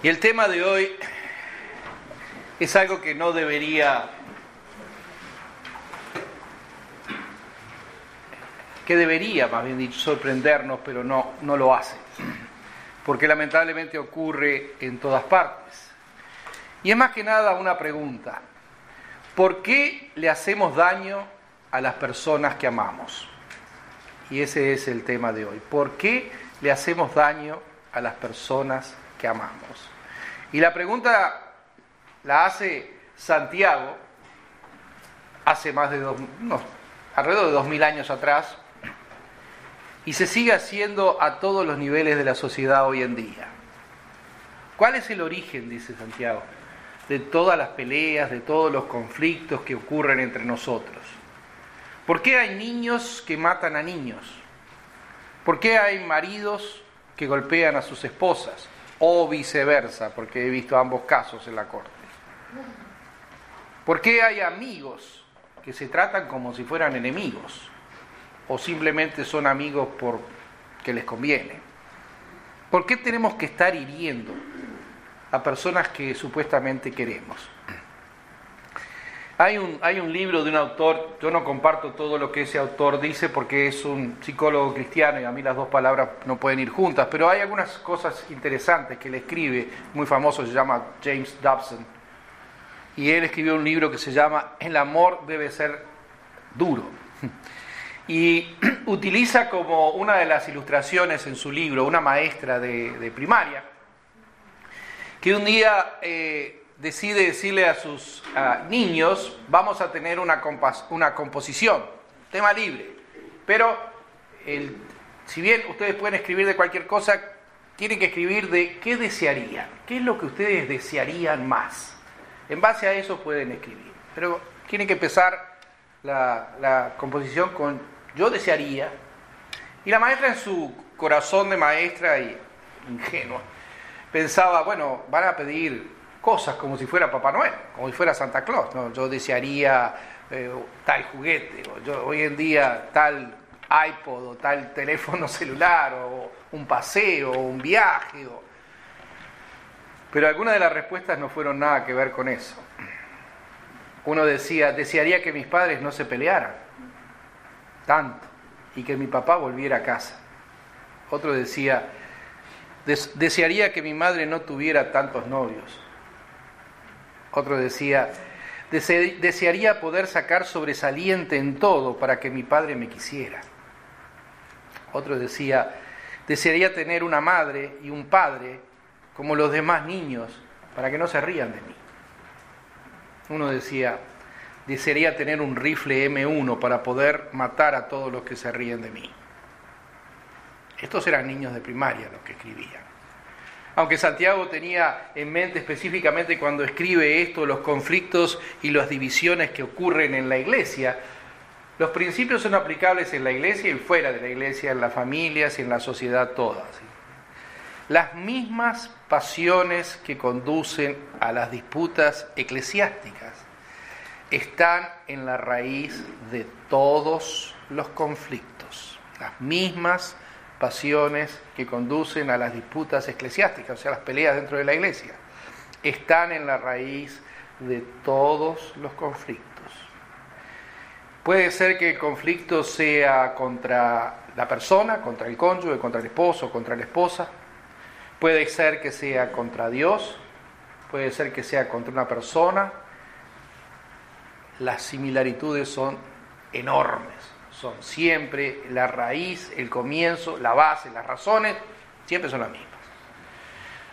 Y el tema de hoy es algo que no debería, que debería, más bien dicho, sorprendernos, pero no, no lo hace, porque lamentablemente ocurre en todas partes. Y es más que nada una pregunta, ¿por qué le hacemos daño a las personas que amamos? Y ese es el tema de hoy, ¿por qué le hacemos daño a las personas que amamos? Y la pregunta la hace Santiago hace más de dos, alrededor de dos mil años atrás, y se sigue haciendo a todos los niveles de la sociedad hoy en día. ¿Cuál es el origen, dice Santiago, de todas las peleas, de todos los conflictos que ocurren entre nosotros? ¿Por qué hay niños que matan a niños? ¿Por qué hay maridos que golpean a sus esposas? O viceversa, porque he visto ambos casos en la corte. ¿Por qué hay amigos que se tratan como si fueran enemigos? ¿O simplemente son amigos porque les conviene? ¿Por qué tenemos que estar hiriendo a personas que supuestamente queremos? Hay un, hay un libro de un autor, yo no comparto todo lo que ese autor dice porque es un psicólogo cristiano y a mí las dos palabras no pueden ir juntas, pero hay algunas cosas interesantes que le escribe, muy famoso, se llama James Dobson, y él escribió un libro que se llama El amor debe ser duro. Y utiliza como una de las ilustraciones en su libro una maestra de, primaria, que un día... Eh, decide decirle a sus niños, vamos a tener una, composición, tema libre, pero el, si bien ustedes pueden escribir de cualquier cosa, tienen que escribir de qué desearían, qué es lo que ustedes desearían más. En base a eso pueden escribir, pero tienen que empezar la, la composición con yo desearía, y la maestra en su corazón de maestra y ingenua pensaba, bueno, van a pedir cosas como si fuera Papá Noel, como si fuera Santa Claus. ¿no? Yo desearía eh, tal juguete, o yo, hoy en día tal iPod o tal teléfono celular, o un paseo, o un viaje. Pero algunas de las respuestas no fueron nada que ver con eso. Uno decía, desearía que mis padres no se pelearan tanto y que mi papá volviera a casa. Otro decía, desearía que mi madre no tuviera tantos novios. Otro decía, desearía poder sacar sobresaliente en todo para que mi padre me quisiera. Otro decía, desearía tener una madre y un padre como los demás niños para que no se rían de mí. Uno decía, desearía tener un rifle M1 para poder matar a todos los que se ríen de mí. Estos eran niños de primaria los que escribían aunque Santiago tenía en mente específicamente cuando escribe esto los conflictos y las divisiones que ocurren en la iglesia, los principios son aplicables en la iglesia y fuera de la iglesia, en las familias y en la sociedad toda. Las mismas pasiones que conducen a las disputas eclesiásticas están en la raíz de todos los conflictos. Las mismas pasiones que conducen a las disputas eclesiásticas, o sea, las peleas dentro de la iglesia, están en la raíz de todos los conflictos. Puede ser que el conflicto sea contra la persona, contra el cónyuge, contra el esposo, contra la esposa. Puede ser que sea contra Dios, puede ser que sea contra una persona. Las similitudes son enormes son siempre la raíz, el comienzo, la base, las razones, siempre son las mismas.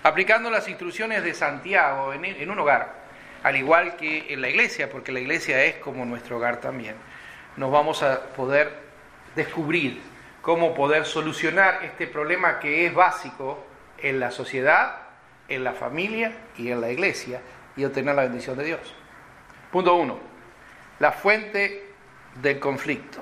Aplicando las instrucciones de Santiago en, un hogar, al igual que en la iglesia, porque la iglesia es como nuestro hogar también, nos vamos a poder descubrir cómo poder solucionar este problema que es básico en la sociedad, en la familia y en la iglesia y obtener la bendición de Dios. Punto uno, la fuente del conflicto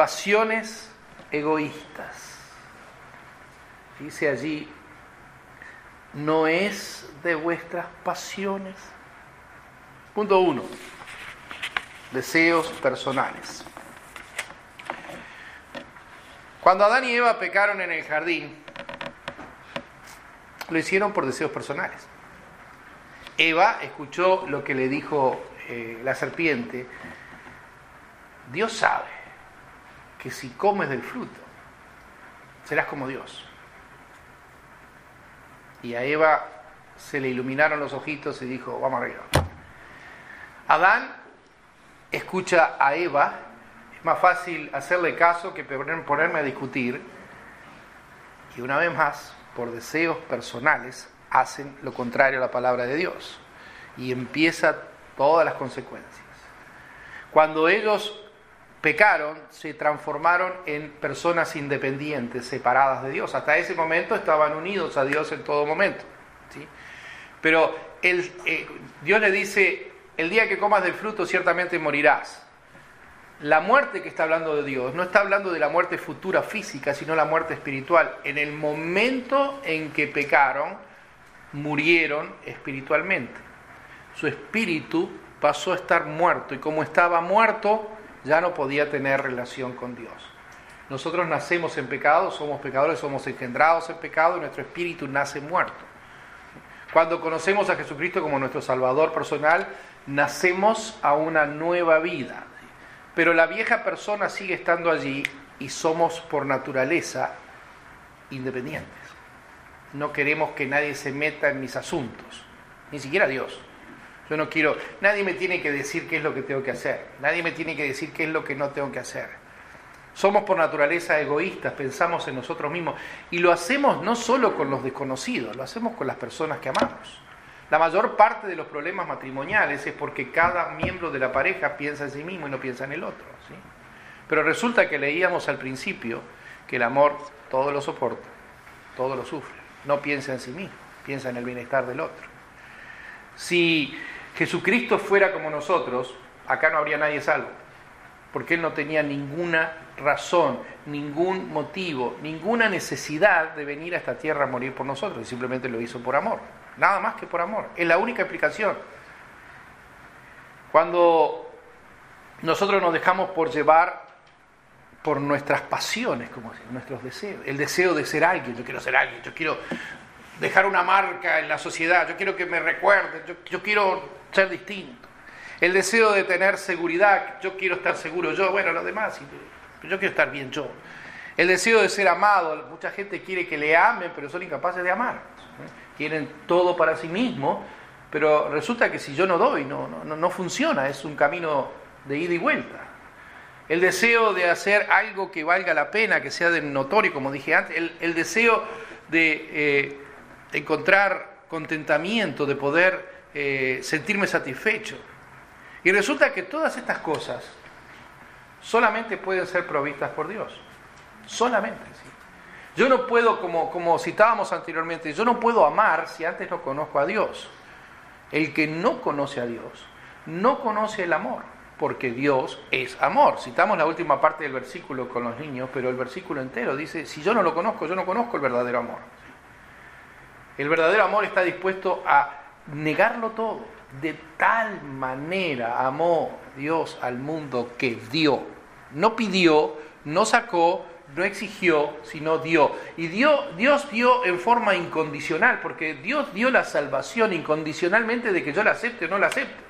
Pasiones egoístas. Dice allí, no es de vuestras pasiones. Punto uno, deseos personales. Cuando Adán y Eva pecaron en el jardín, lo hicieron por deseos personales. Eva escuchó lo que le dijo eh, la serpiente. Dios sabe que si comes del fruto, serás como Dios. Y a Eva se le iluminaron los ojitos y dijo, vamos arriba. Adán escucha a Eva, es más fácil hacerle caso que ponerme a discutir. Y una vez más, por deseos personales, hacen lo contrario a la palabra de Dios. Y empieza todas las consecuencias. Cuando ellos pecaron, se transformaron en personas independientes, separadas de Dios. Hasta ese momento estaban unidos a Dios en todo momento. ¿sí? Pero el, eh, Dios le dice, el día que comas del fruto ciertamente morirás. La muerte que está hablando de Dios no está hablando de la muerte futura física, sino la muerte espiritual. En el momento en que pecaron, murieron espiritualmente. Su espíritu pasó a estar muerto y como estaba muerto, ya no podía tener relación con Dios. Nosotros nacemos en pecado, somos pecadores, somos engendrados en pecado y nuestro espíritu nace muerto. Cuando conocemos a Jesucristo como nuestro Salvador personal, nacemos a una nueva vida. Pero la vieja persona sigue estando allí y somos por naturaleza independientes. No queremos que nadie se meta en mis asuntos, ni siquiera Dios. Yo no quiero, nadie me tiene que decir qué es lo que tengo que hacer, nadie me tiene que decir qué es lo que no tengo que hacer. Somos por naturaleza egoístas, pensamos en nosotros mismos y lo hacemos no solo con los desconocidos, lo hacemos con las personas que amamos. La mayor parte de los problemas matrimoniales es porque cada miembro de la pareja piensa en sí mismo y no piensa en el otro. ¿sí? Pero resulta que leíamos al principio que el amor todo lo soporta, todo lo sufre, no piensa en sí mismo, piensa en el bienestar del otro. Si Jesucristo fuera como nosotros, acá no habría nadie salvo, porque Él no tenía ninguna razón, ningún motivo, ninguna necesidad de venir a esta tierra a morir por nosotros, simplemente lo hizo por amor, nada más que por amor, es la única explicación. Cuando nosotros nos dejamos por llevar por nuestras pasiones, como nuestros deseos, el deseo de ser alguien, yo quiero ser alguien, yo quiero dejar una marca en la sociedad, yo quiero que me recuerden, yo, quiero ser distinto. El deseo de tener seguridad, yo quiero estar seguro yo, bueno, los demás, yo quiero estar bien yo. El deseo de ser amado, mucha gente quiere que le amen, pero son incapaces de amar. Quieren todo para sí mismos, pero resulta que si yo no doy, no, no, no funciona, es un camino de ida y vuelta. El deseo de hacer algo que valga la pena, que sea de notorio, como dije antes, el, deseo de eh, encontrar contentamiento, de poder eh, sentirme satisfecho. Y resulta que todas estas cosas solamente pueden ser provistas por Dios. Solamente. Yo no puedo, como, como citábamos anteriormente, yo no puedo amar si antes no conozco a Dios. El que no conoce a Dios no conoce el amor, porque Dios es amor. Citamos la última parte del versículo con los niños, pero el versículo entero dice, si yo no lo conozco, yo no conozco el verdadero amor. El verdadero amor está dispuesto a negarlo todo. De tal manera amó Dios al mundo que dio. No pidió, no sacó, no exigió, sino dio. Y dio, Dios dio en forma incondicional, porque Dios dio la salvación incondicionalmente de que yo la acepte o no la acepte.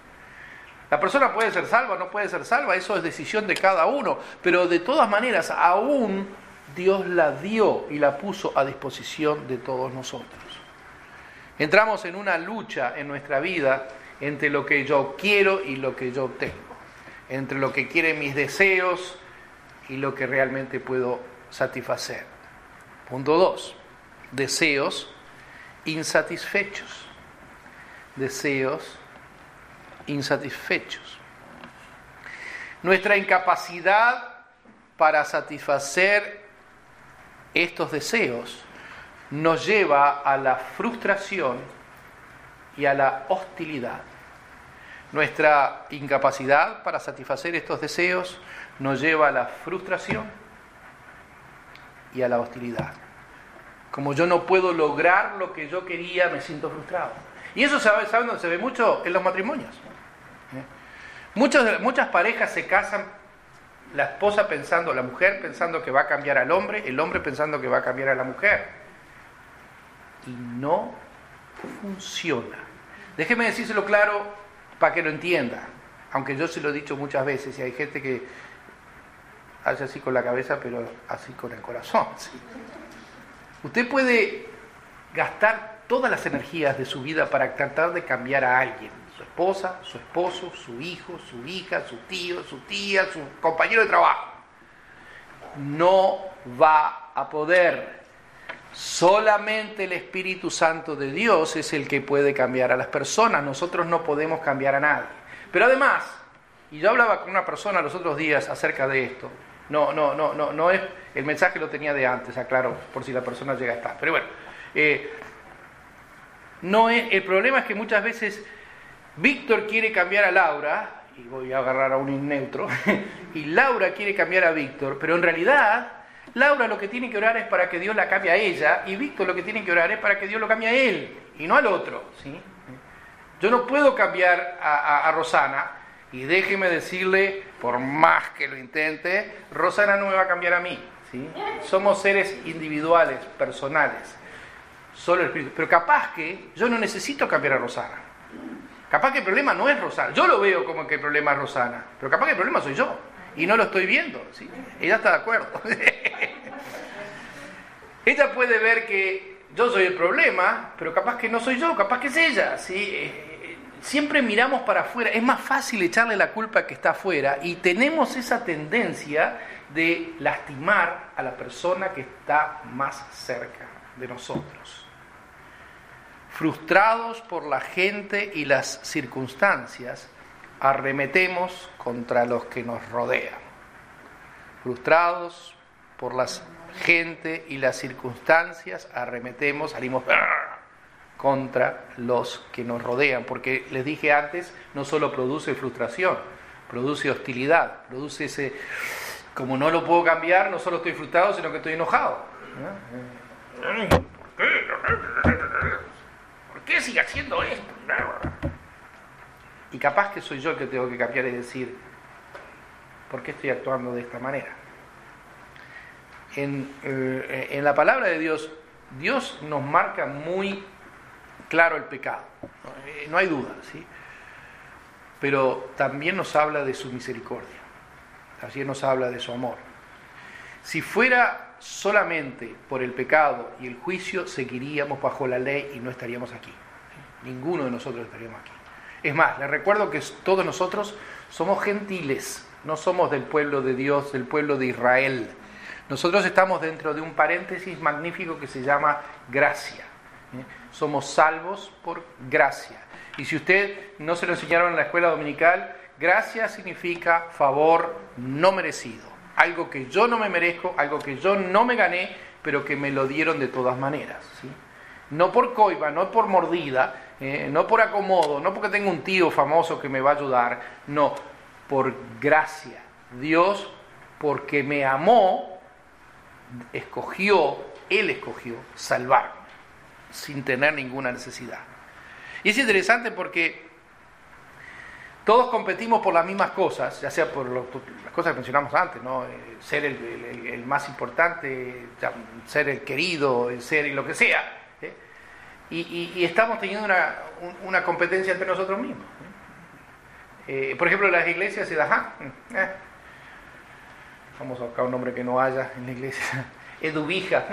La persona puede ser salva o no puede ser salva, eso es decisión de cada uno, pero de todas maneras aún Dios la dio y la puso a disposición de todos nosotros. Entramos en una lucha en nuestra vida entre lo que yo quiero y lo que yo tengo, entre lo que quieren mis deseos y lo que realmente puedo satisfacer. Punto 2. Deseos insatisfechos. Deseos insatisfechos. Nuestra incapacidad para satisfacer estos deseos nos lleva a la frustración y a la hostilidad. Nuestra incapacidad para satisfacer estos deseos nos lleva a la frustración y a la hostilidad. Como yo no puedo lograr lo que yo quería, me siento frustrado. Y eso ¿saben dónde se ve mucho? En los matrimonios. ¿Eh? Muchas parejas se casan, la esposa pensando, la mujer pensando que va a cambiar al hombre, el hombre pensando que va a cambiar a la mujer. Y no funciona. Déjeme decírselo claro para que lo entienda, aunque yo se lo he dicho muchas veces y hay gente que hace así con la cabeza, pero así con el corazón. Usted puede gastar todas las energías de su vida para tratar de cambiar a alguien, su esposa, su esposo, su hijo, su hija, su tío, su tía, su compañero de trabajo. No va a poder. Solamente el Espíritu Santo de Dios es el que puede cambiar a las personas. Nosotros no podemos cambiar a nadie. Pero además, y yo hablaba con una persona los otros días acerca de esto, no, no, no, no, no es. El mensaje lo tenía de antes, aclaro, por si la persona llega a estar. Pero bueno, eh, no es, el problema es que muchas veces Víctor quiere cambiar a Laura, y voy a agarrar a un neutro, y Laura quiere cambiar a Víctor, pero en realidad Laura lo que tiene que orar es para que Dios la cambie a ella, y Víctor lo que tiene que orar es para que Dios lo cambie a él, y no al otro. ¿sí? Yo no puedo cambiar a Rosana, y déjeme decirle, por más que lo intente, Rosana no me va a cambiar a mí. ¿sí? Somos seres individuales, personales. Solo el Espíritu. Pero capaz que yo no necesito cambiar a Rosana. Capaz que el problema no es Rosana. Yo lo veo como que el problema es Rosana. Pero capaz que el problema soy yo. Y no lo estoy viendo. ¿sí? Ella está de acuerdo. ella puede ver que yo soy el problema, pero capaz que no soy yo, capaz que es ella. ¿sí? siempre miramos para afuera, es más fácil echarle la culpa que está afuera y tenemos esa tendencia de lastimar a la persona que está más cerca de nosotros. Frustrados por la gente y las circunstancias, arremetemos contra los que nos rodean. Frustrados por la gente y las circunstancias, arremetemos, salimos contra los que nos rodean, porque les dije antes, no solo produce frustración, produce hostilidad, produce ese, como no lo puedo cambiar, no solo estoy frustrado, sino que estoy enojado. ¿Por qué? ¿Por qué sigue haciendo esto? Y capaz que soy yo el que tengo que cambiar y decir, ¿por qué estoy actuando de esta manera? En, eh, en la palabra de Dios, Dios nos marca muy claro el pecado, eh, no hay duda, ¿sí? Pero también nos habla de su misericordia, también nos habla de su amor. Si fuera solamente por el pecado y el juicio, seguiríamos bajo la ley y no estaríamos aquí. Ninguno de nosotros estaríamos aquí. Es más, les recuerdo que todos nosotros somos gentiles, no somos del pueblo de Dios, del pueblo de Israel. Nosotros estamos dentro de un paréntesis magnífico que se llama gracia. ¿eh? somos salvos por gracia. Y si usted no se lo enseñaron en la escuela dominical, gracia significa favor no merecido. Algo que yo no me merezco, algo que yo no me gané, pero que me lo dieron de todas maneras. No por coiba, no por mordida, eh, no por acomodo, no porque tengo un tío famoso que me va a ayudar, no, por gracia. Dios, porque me amó, escogió, Él escogió salvarme sin tener ninguna necesidad. Y es interesante porque todos competimos por las mismas cosas, ya sea por las cosas que mencionamos antes, ¿no? Eh, ser el, más importante, ser el querido, el ser lo que sea. ¿eh? Y, estamos teniendo una, competencia entre nosotros mismos. ¿eh? por ejemplo, las iglesias se da, vamos a buscar un nombre que no haya en la iglesia. Eduvija.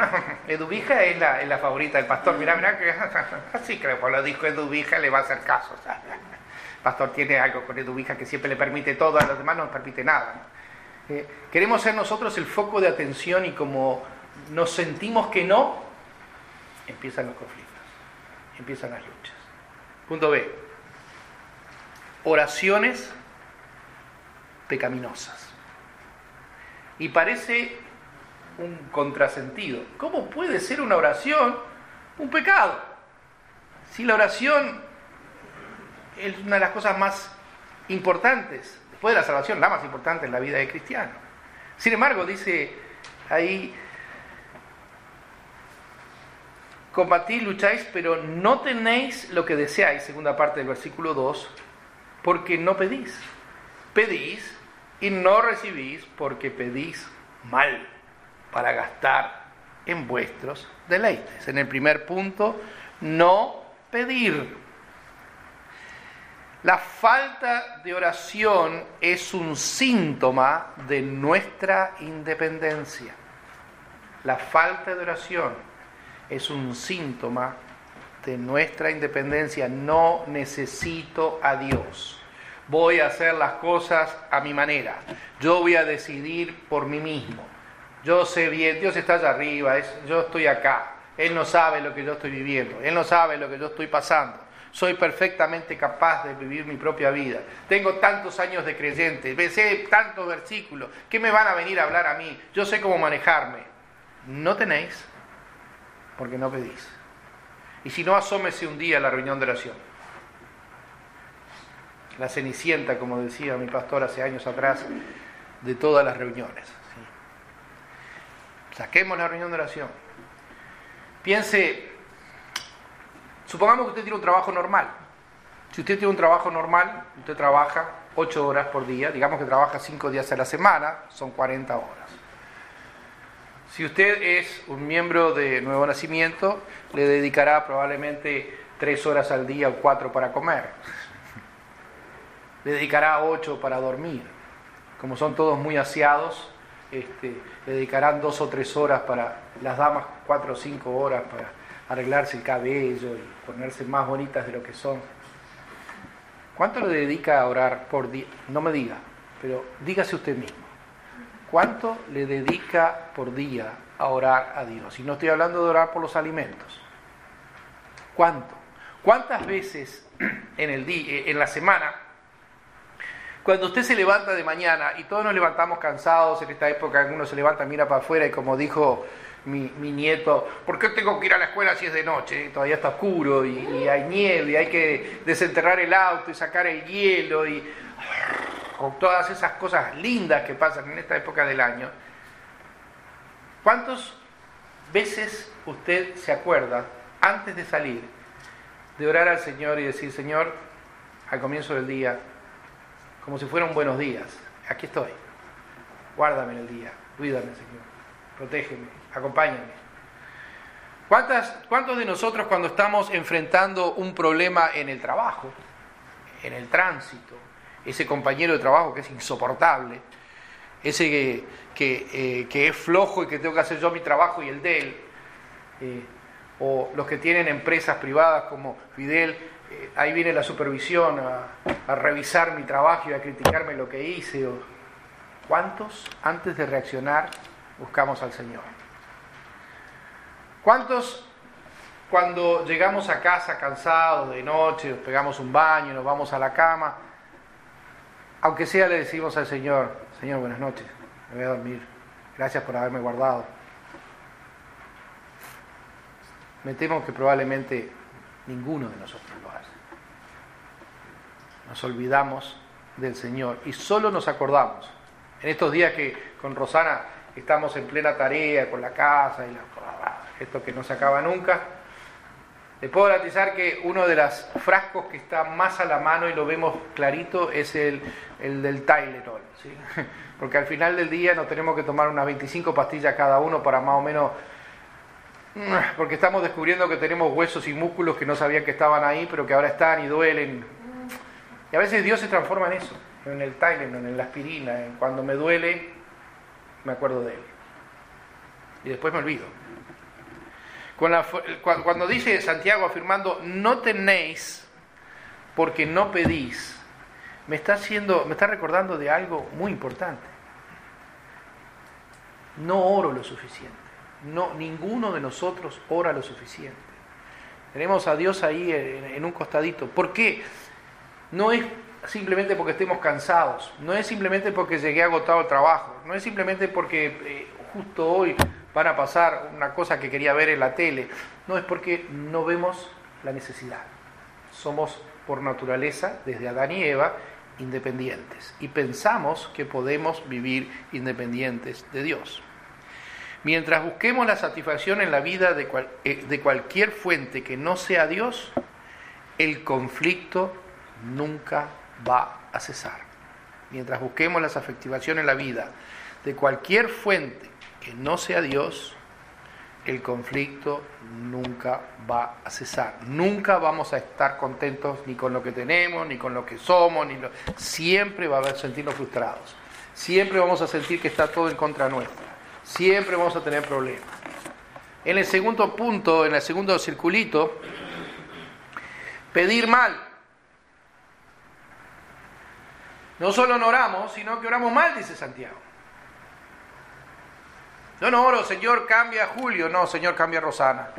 Eduvija es la, es la favorita del pastor. Mira, mira que así creo, lo dijo Eduvija le va a hacer caso. el pastor tiene algo con Eduvija que siempre le permite todo, a los demás no les permite nada. Eh, queremos ser nosotros el foco de atención y como nos sentimos que no, empiezan los conflictos, empiezan las luchas. Punto B. Oraciones pecaminosas. Y parece un contrasentido. ¿Cómo puede ser una oración un pecado? Si la oración es una de las cosas más importantes, después de la salvación, la más importante en la vida de cristiano. Sin embargo, dice ahí, combatís, lucháis, pero no tenéis lo que deseáis, segunda parte del versículo 2, porque no pedís. Pedís y no recibís porque pedís mal para gastar en vuestros deleites. En el primer punto, no pedir. La falta de oración es un síntoma de nuestra independencia. La falta de oración es un síntoma de nuestra independencia. No necesito a Dios. Voy a hacer las cosas a mi manera. Yo voy a decidir por mí mismo. Yo sé bien, Dios está allá arriba, yo estoy acá. Él no sabe lo que yo estoy viviendo, Él no sabe lo que yo estoy pasando. Soy perfectamente capaz de vivir mi propia vida. Tengo tantos años de creyente, sé tantos versículos. ¿Qué me van a venir a hablar a mí? Yo sé cómo manejarme. No tenéis porque no pedís. Y si no, asómese un día a la reunión de oración. La cenicienta, como decía mi pastor hace años atrás, de todas las reuniones. Saquemos la reunión de oración. Piense, supongamos que usted tiene un trabajo normal. Si usted tiene un trabajo normal, usted trabaja 8 horas por día, digamos que trabaja 5 días a la semana, son 40 horas. Si usted es un miembro de Nuevo Nacimiento, le dedicará probablemente 3 horas al día o 4 para comer. Le dedicará 8 para dormir. Como son todos muy aseados, este, dedicarán dos o tres horas para, las damas cuatro o cinco horas para arreglarse el cabello y ponerse más bonitas de lo que son. ¿Cuánto le dedica a orar por día? No me diga, pero dígase usted mismo. ¿Cuánto le dedica por día a orar a Dios? Y no estoy hablando de orar por los alimentos. ¿Cuánto? ¿Cuántas veces en, el día, en la semana cuando usted se levanta de mañana, y todos nos levantamos cansados en esta época, algunos se levantan, mira para afuera y como dijo mi, nieto, ¿por qué tengo que ir a la escuela si es de noche? Todavía está oscuro y, hay nieve y hay que desenterrar el auto y sacar el hielo y con todas esas cosas lindas que pasan en esta época del año. ¿Cuántas veces usted se acuerda antes de salir de orar al Señor y decir, Señor, al comienzo del día, como si fueran buenos días. Aquí estoy. Guárdame en el día. Cuídame, Señor. Protégeme. Acompáñame. ¿Cuántas, ¿Cuántos de nosotros cuando estamos enfrentando un problema en el trabajo, en el tránsito, ese compañero de trabajo que es insoportable, ese que, que, eh, es flojo y que tengo que hacer yo mi trabajo y el de él, eh, o los que tienen empresas privadas como Fidel, eh, ahí viene la supervisión a, revisar mi trabajo y a criticarme lo que hice. ¿Cuántos antes de reaccionar buscamos al Señor? ¿Cuántos cuando llegamos a casa cansados de noche, nos pegamos un baño, nos vamos a la cama, aunque sea le decimos al Señor, Señor, buenas noches, me voy a dormir, gracias por haberme guardado. Me temo que probablemente ninguno de nosotros nos olvidamos del Señor y solo nos acordamos. En estos días que con Rosana estamos en plena tarea con la casa y esto que no se acaba nunca, le puedo garantizar que uno de los frascos que está más a la mano y lo vemos clarito es el, el del Tylenol, ¿sí? porque al final del día nos tenemos que tomar unas 25 pastillas cada uno para más o menos porque estamos descubriendo que tenemos huesos y músculos que no sabían que estaban ahí, pero que ahora están y duelen. Y a veces Dios se transforma en eso, en el Tylenol, en la aspirina, en cuando me duele, me acuerdo de Él. Y después me olvido. Cuando dice Santiago afirmando, no tenéis porque no pedís, me está, haciendo, me está recordando de algo muy importante. No oro lo suficiente. No, ninguno de nosotros ora lo suficiente. Tenemos a Dios ahí en, un costadito. ¿Por qué? no es simplemente porque estemos cansados, no es simplemente porque llegué agotado al trabajo, no es simplemente porque eh, justo hoy van a pasar una cosa que quería ver en la tele. No, es porque no vemos la necesidad. Somos por naturaleza, desde Adán y Eva, independientes y pensamos que podemos vivir independientes de Dios. Mientras busquemos la satisfacción en la vida de, eh, de cualquier fuente que no sea Dios, el conflicto nunca va a cesar. Mientras busquemos la satisfacción en la vida de cualquier fuente que no sea Dios, el conflicto nunca va a cesar. Nunca vamos a estar contentos ni con lo que tenemos, ni con lo que somos, ni siempre va a sentirnos frustrados. Siempre vamos a sentir que está todo en contra nuestra. Siempre vamos a tener problemas. En el segundo punto, en el segundo circulito, pedir mal. No solo no oramos, sino que oramos mal, dice Santiago. Yo no oro, Señor, cambia Julio. No, Señor, cambia a Rosana.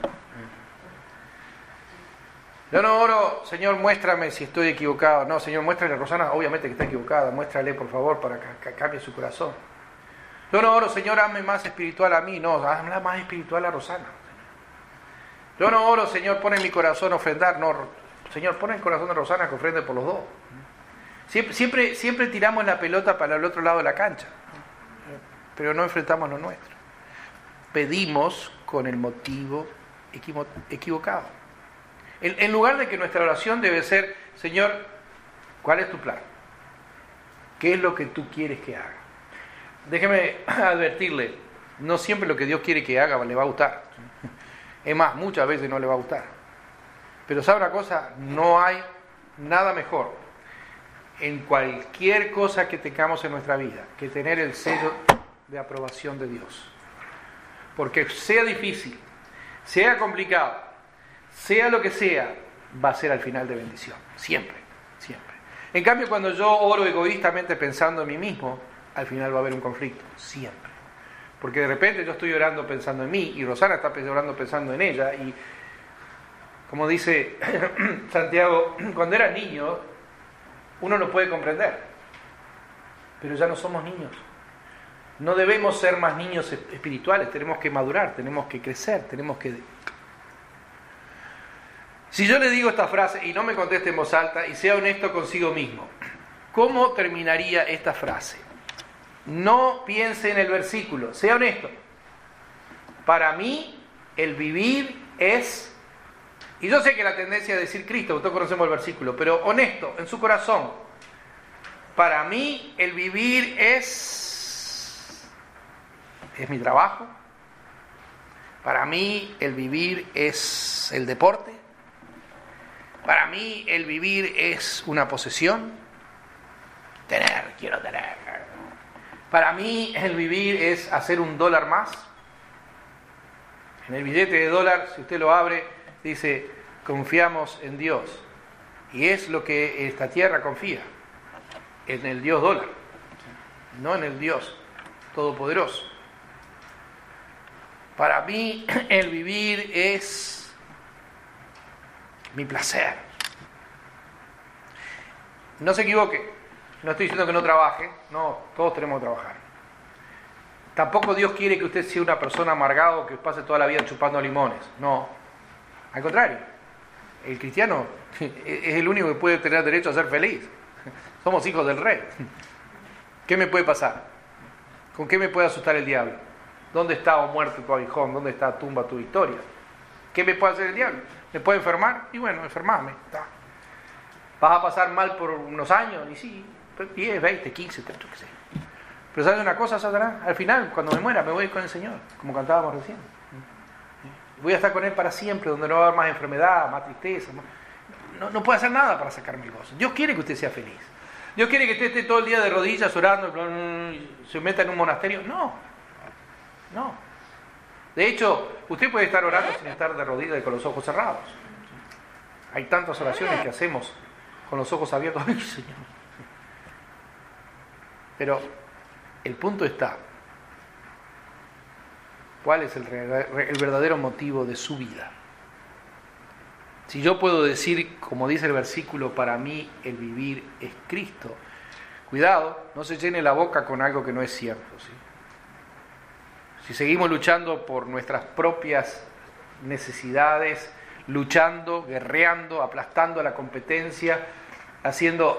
Yo no oro, Señor, muéstrame si estoy equivocado. No, Señor, muéstrale a Rosana, obviamente que está equivocada. Muéstrale, por favor, para que cambie su corazón. Yo no oro, Señor, hazme más espiritual a mí. No, hazme más espiritual a Rosana. Yo no oro, Señor, pone en mi corazón ofrendar. No, Señor, pone en el corazón de Rosana que ofrende por los dos. Siempre, siempre, siempre tiramos la pelota para el otro lado de la cancha, pero no enfrentamos lo nuestro pedimos con el motivo equivocado. En, lugar de que nuestra oración debe ser, Señor, ¿cuál es tu plan? ¿Qué es lo que tú quieres que haga? Déjeme advertirle, no siempre lo que Dios quiere que haga le va a gustar. Es más, muchas veces no le va a gustar. Pero sabe una cosa, no hay nada mejor en cualquier cosa que tengamos en nuestra vida que tener el sello de aprobación de Dios. Porque sea difícil, sea complicado, sea lo que sea, va a ser al final de bendición. Siempre, siempre. En cambio, cuando yo oro egoístamente pensando en mí mismo, al final va a haber un conflicto. Siempre. Porque de repente yo estoy orando pensando en mí y Rosana está orando pensando en ella. Y como dice Santiago, cuando era niño, uno lo puede comprender. Pero ya no somos niños. No debemos ser más niños espirituales, tenemos que madurar, tenemos que crecer, tenemos que... Si yo le digo esta frase y no me conteste en voz alta y sea honesto consigo mismo, ¿cómo terminaría esta frase? No piense en el versículo, sea honesto. Para mí, el vivir es... Y yo sé que la tendencia es decir Cristo, todos conocemos el versículo, pero honesto, en su corazón. Para mí, el vivir es es mi trabajo. Para mí el vivir es el deporte. Para mí el vivir es una posesión. Tener, quiero tener. Para mí el vivir es hacer un dólar más. En el billete de dólar, si usted lo abre, dice, confiamos en Dios. Y es lo que esta tierra confía, en el Dios dólar, no en el Dios todopoderoso. Para mí el vivir es mi placer. No se equivoque, no estoy diciendo que no trabaje, no, todos tenemos que trabajar. Tampoco Dios quiere que usted sea una persona amargada que pase toda la vida chupando limones, no. Al contrario, el cristiano es el único que puede tener derecho a ser feliz. Somos hijos del rey. ¿Qué me puede pasar? ¿Con qué me puede asustar el diablo? ¿Dónde está, o muerto tu aguijón? ¿Dónde está tumba tu victoria? ¿Qué me puede hacer el diablo? ¿Me puede enfermar? Y bueno, enfermame. ¿Vas a pasar mal por unos años? Y sí, 10, 20, 15, 30, qué sé. Pero ¿sabes una cosa, Satanás? Al final, cuando me muera, me voy con el Señor, como cantábamos recién. Voy a estar con Él para siempre, donde no va a haber más enfermedad, más tristeza. No, no puede hacer nada para sacarme el gozo. Dios quiere que usted sea feliz. Dios quiere que usted esté todo el día de rodillas orando, se meta en un monasterio. No, no. De hecho, usted puede estar orando sin estar de rodillas y con los ojos cerrados. Hay tantas oraciones que hacemos con los ojos abiertos. Ay, Señor. Pero el punto está, ¿cuál es el, verdadero motivo de su vida? Si yo puedo decir, como dice el versículo, para mí el vivir es Cristo, cuidado, no se llene la boca con algo que no es cierto. si seguimos luchando por nuestras propias necesidades, luchando, guerreando, aplastando a la competencia, haciendo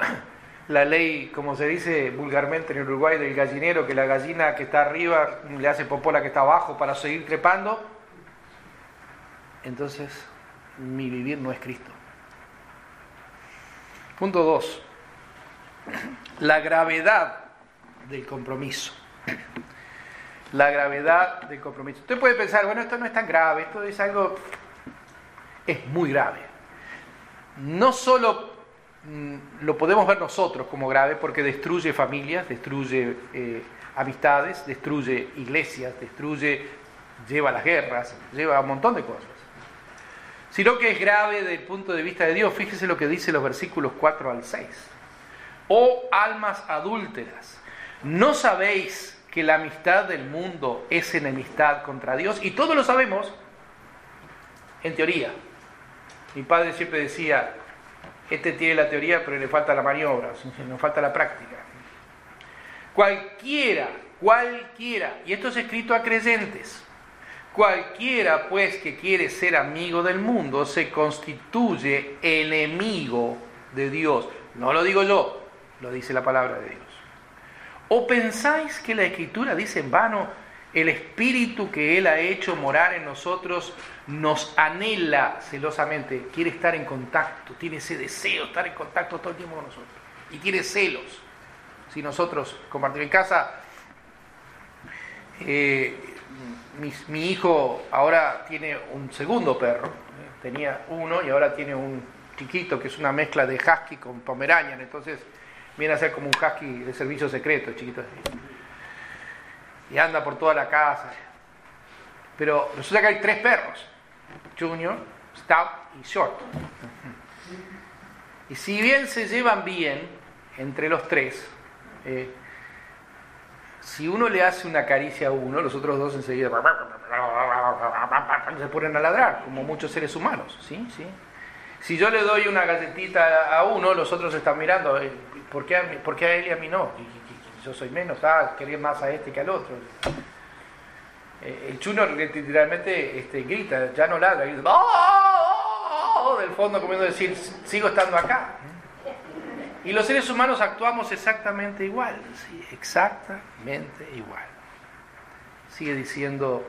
la ley, como se dice vulgarmente en Uruguay, del gallinero, que la gallina que está arriba le hace popó la que está abajo para seguir trepando, entonces mi vivir no es Cristo. Punto 2. La gravedad del compromiso. La gravedad del compromiso. Usted puede pensar, bueno, esto no es tan grave, esto es algo... Es muy grave. No solo lo podemos ver nosotros como grave porque destruye familias, destruye eh, amistades, destruye iglesias, destruye, lleva las guerras, lleva un montón de cosas sino que es grave desde el punto de vista de Dios. Fíjese lo que dice los versículos 4 al 6. Oh almas adúlteras, ¿no sabéis que la amistad del mundo es enemistad contra Dios? Y todos lo sabemos, en teoría. Mi padre siempre decía, este tiene la teoría, pero le falta la maniobra, nos falta la práctica. Cualquiera, cualquiera, y esto es escrito a creyentes, Cualquiera pues que quiere ser amigo del mundo se constituye enemigo de Dios. No lo digo yo, lo dice la palabra de Dios. ¿O pensáis que la escritura dice en vano, el espíritu que Él ha hecho morar en nosotros nos anhela celosamente, quiere estar en contacto, tiene ese deseo de estar en contacto todo el tiempo con nosotros y tiene celos. Si nosotros compartimos en casa, eh, mi, hijo ahora tiene un segundo perro, ¿eh? tenía uno y ahora tiene un chiquito que es una mezcla de husky con pomeranian, entonces viene a ser como un husky de servicio secreto, chiquito Y anda por toda la casa. Pero resulta que hay tres perros, Junior, Stout y Short. Y si bien se llevan bien entre los tres, eh, si uno le hace una caricia a uno, los otros dos enseguida se ponen a ladrar, como muchos seres humanos. ¿sí? ¿Sí? Si yo le doy una galletita a uno, los otros están mirando, ¿por qué a, ¿por qué a él y a mí no? Yo soy menos, ah, quería más a este que al otro. Eh, el chuno literalmente este, grita, ya no ladra, grita, ¡Oh! del fondo comiendo decir, sigo estando acá. Y los seres humanos actuamos exactamente igual, exactamente igual. Sigue diciendo,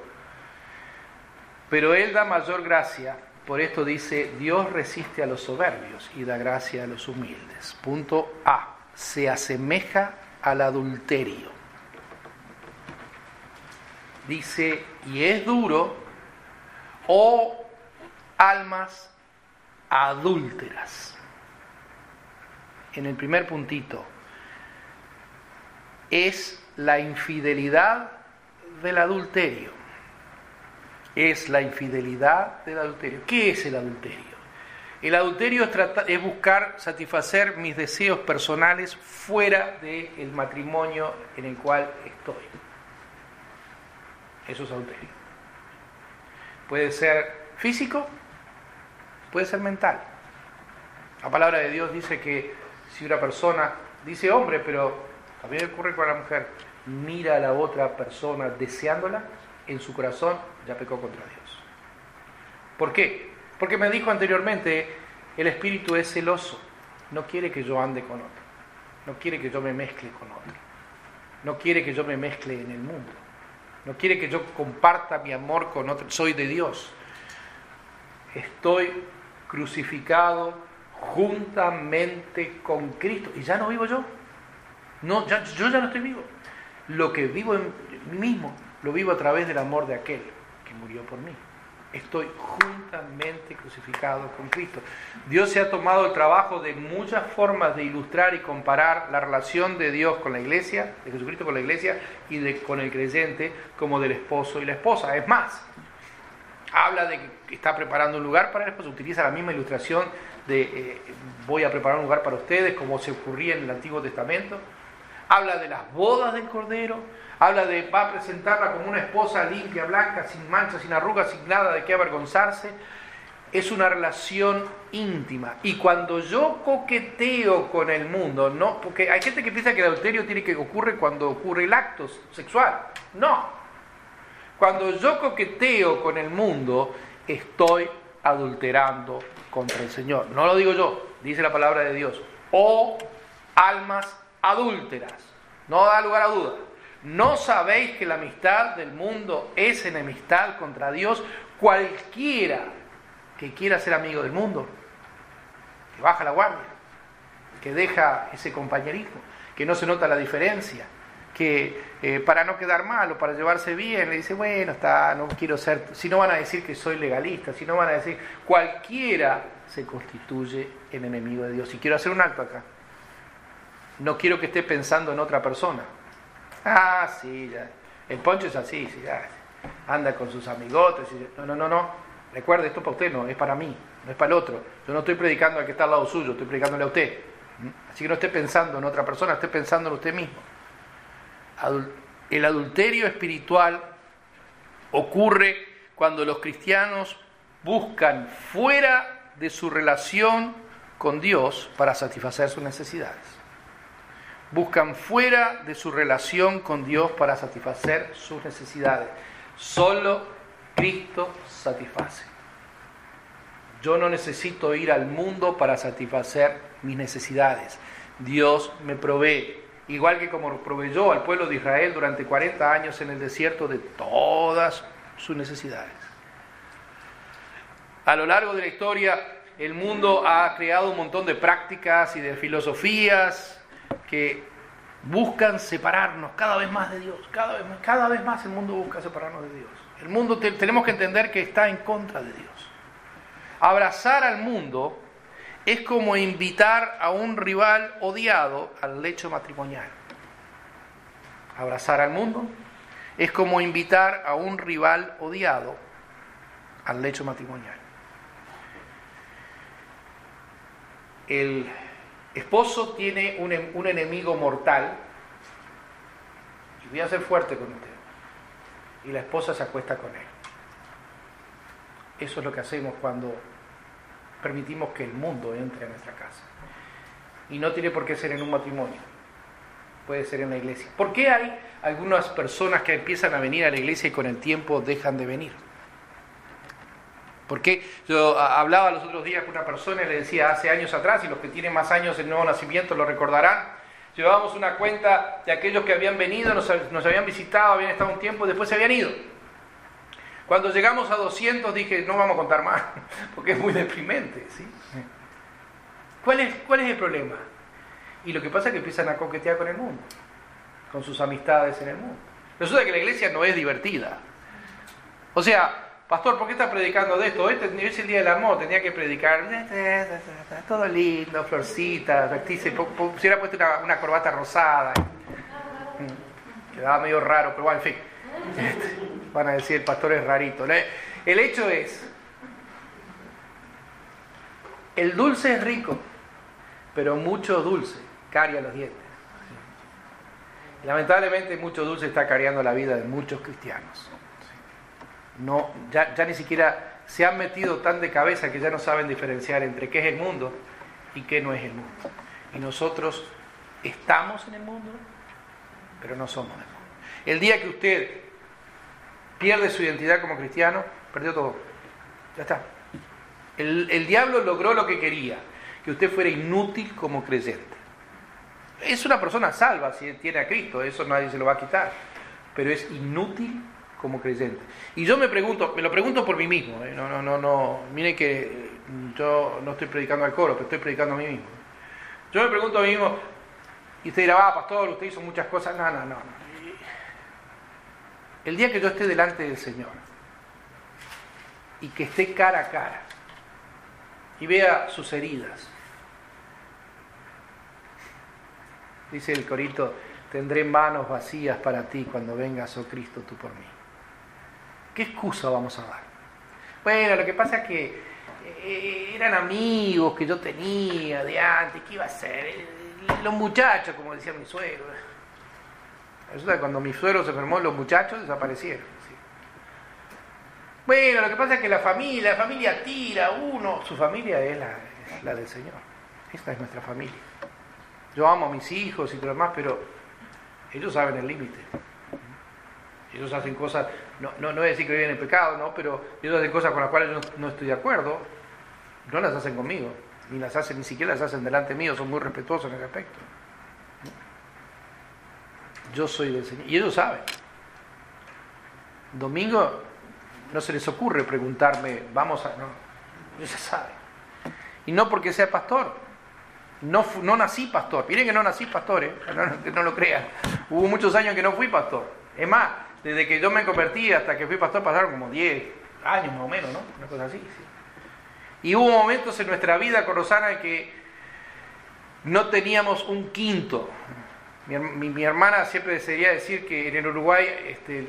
pero Él da mayor gracia, por esto dice, Dios resiste a los soberbios y da gracia a los humildes. Punto A, se asemeja al adulterio. Dice, y es duro, oh almas adúlteras en el primer puntito, es la infidelidad del adulterio. Es la infidelidad del adulterio. ¿Qué es el adulterio? El adulterio es, buscar satisfacer mis deseos personales fuera del matrimonio en el cual estoy. Eso es adulterio. Puede ser físico, puede ser mental. La palabra de Dios dice que si una persona, dice hombre, pero también ocurre con la mujer, mira a la otra persona deseándola, en su corazón ya pecó contra Dios. ¿Por qué? Porque me dijo anteriormente, el espíritu es celoso, no quiere que yo ande con otro, no quiere que yo me mezcle con otro, no quiere que yo me mezcle en el mundo, no quiere que yo comparta mi amor con otro, soy de Dios. Estoy crucificado juntamente con Cristo. Y ya no vivo yo. No, ya, yo ya no estoy vivo. Lo que vivo en mí mismo, lo vivo a través del amor de aquel que murió por mí. Estoy juntamente crucificado con Cristo. Dios se ha tomado el trabajo de muchas formas de ilustrar y comparar la relación de Dios con la iglesia, de Jesucristo con la iglesia y de, con el creyente como del esposo y la esposa. Es más, habla de que está preparando un lugar para el esposo, utiliza la misma ilustración de eh, voy a preparar un lugar para ustedes, como se ocurría en el Antiguo Testamento. Habla de las bodas del Cordero, habla de va a presentarla como una esposa limpia, blanca, sin manchas, sin arrugas, sin nada de qué avergonzarse. Es una relación íntima. Y cuando yo coqueteo con el mundo, no, porque hay gente que piensa que el adulterio tiene que ocurrir cuando ocurre el acto sexual. No. Cuando yo coqueteo con el mundo, estoy adulterando contra el Señor. No lo digo yo, dice la palabra de Dios. O almas adúlteras. No da lugar a duda. ¿No sabéis que la amistad del mundo es enemistad contra Dios? Cualquiera que quiera ser amigo del mundo, que baja la guardia, que deja ese compañerismo, que no se nota la diferencia, que eh, para no quedar mal o para llevarse bien le dice, bueno, está, no quiero ser, si no van a decir que soy legalista, si no van a decir, cualquiera se constituye en enemigo de Dios. Y quiero hacer un acto acá. No quiero que esté pensando en otra persona. Ah, sí, ya. El poncho es así, sí, ya. Anda con sus amigotes. No, no, no, no. Recuerde, esto para usted no, es para mí, no es para el otro. Yo no estoy predicando al que está al lado suyo, estoy predicándole a usted. Así que no esté pensando en otra persona, esté pensando en usted mismo. El adulterio espiritual ocurre cuando los cristianos buscan fuera de su relación con Dios para satisfacer sus necesidades buscan fuera de su relación con Dios para satisfacer sus necesidades. Solo Cristo satisface. Yo no necesito ir al mundo para satisfacer mis necesidades. Dios me provee, igual que como proveyó al pueblo de Israel durante 40 años en el desierto de todas sus necesidades. A lo largo de la historia, el mundo ha creado un montón de prácticas y de filosofías que buscan separarnos cada vez más de Dios, cada vez más, cada vez más el mundo busca separarnos de Dios. El mundo tenemos que entender que está en contra de Dios. Abrazar al mundo es como invitar a un rival odiado al lecho matrimonial. Abrazar al mundo es como invitar a un rival odiado al lecho matrimonial. El esposo tiene un, un enemigo mortal, y voy a ser fuerte con usted, y la esposa se acuesta con él. Eso es lo que hacemos cuando permitimos que el mundo entre a nuestra casa. Y no tiene por qué ser en un matrimonio, puede ser en la iglesia. ¿Por qué hay algunas personas que empiezan a venir a la iglesia y con el tiempo dejan de venir? Porque yo hablaba los otros días con una persona y le decía hace años atrás, y los que tienen más años en nuevo nacimiento lo recordarán, llevábamos una cuenta de aquellos que habían venido, nos, habían visitado, habían estado un tiempo y después se habían ido. Cuando llegamos a 200 dije, no vamos a contar más, porque es muy deprimente. ¿sí? ¿Cuál, es, ¿Cuál es el problema? Y lo que pasa es que empiezan a coquetear con el mundo, con sus amistades en el mundo. Resulta que la iglesia no es divertida. O sea, Pastor, ¿por qué está predicando de esto? Este es el día del amor, tenía que predicar. Todo lindo, florcita, si hubiera puesto una, corbata rosada. Mm, quedaba medio raro, pero bueno, en fin. Van a decir, el pastor es rarito. El hecho es, el dulce es rico, pero mucho dulce caria los dientes. Lamentablemente mucho dulce está cariando la vida de muchos cristianos no, ya, ya ni siquiera se han metido tan de cabeza que ya no saben diferenciar entre qué es el mundo y qué no es el mundo. Y nosotros estamos en el mundo, pero no somos el mundo. El día que usted pierde su identidad como cristiano, perdió todo. Ya está. El, el, diablo logró lo que quería, que usted fuera inútil como creyente. Es una persona salva si tiene a Cristo, eso nadie se lo va a quitar, pero es inútil como creyente. Y yo me pregunto, me lo pregunto por mí mismo, ¿eh? no, no, no, no, mire que yo no estoy predicando al coro, pero estoy predicando a mí mismo. Yo me pregunto a mí mismo, y usted dirá, ah, pastor, usted hizo muchas cosas, no, no, no. El día que yo esté delante del Señor y que esté cara a cara y vea sus heridas, dice el corito, tendré manos vacías para ti cuando vengas, oh Cristo, tú por mí. ¿Qué excusa vamos a dar? Bueno, lo que pasa es que eh, eran amigos que yo tenía de antes, ¿qué iba a ser? Los muchachos, como decía mi suegro. Resulta que cuando mi suegro se enfermó, los muchachos desaparecieron. Bueno, lo que pasa es que la familia, la familia tira uno. Su familia es la, es la del Señor. Esta es nuestra familia. Yo amo a mis hijos y todo lo demás, pero ellos saben el límite. Ellos hacen cosas no, no, no voy a decir que viven en pecado, ¿no? pero ellos hacen cosas con las cuales yo no, estoy de acuerdo, no las hacen conmigo, ni las hacen, ni siquiera las hacen delante mío, son muy respetuosos en ese aspecto. Yo soy del Señor. Y ellos saben. Domingo no se les ocurre preguntarme, vamos a... No, ellos ya saben. Y no porque sea pastor. No, no nací pastor. Miren que no nací pastor, ¿eh? no, no lo crean. Hubo muchos años que no fui pastor. Es más, desde que yo me convertí hasta que fui pastor pasaron como 10 años más o menos, ¿no? Una cosa así. Y hubo momentos en nuestra vida con Rosana que no teníamos un quinto. Mi, hermana siempre desearía decir que en el Uruguay este,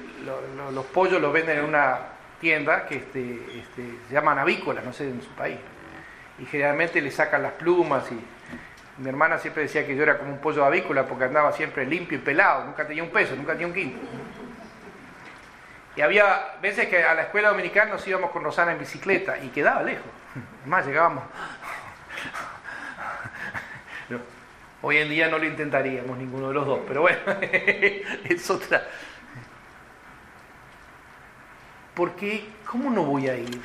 los pollos los venden en una tienda que este, este, se llama navícola, no sé en su país. Y generalmente le sacan las plumas y mi hermana siempre decía que yo era como un pollo avícola porque andaba siempre limpio y pelado, nunca tenía un peso, nunca tenía un quinto. Y había veces que a la escuela dominicana nos íbamos con Rosana en bicicleta y quedaba lejos. Además llegábamos. hoy en día no lo intentaríamos ninguno de los dos, pero bueno, es otra. Porque, ¿cómo no voy a ir?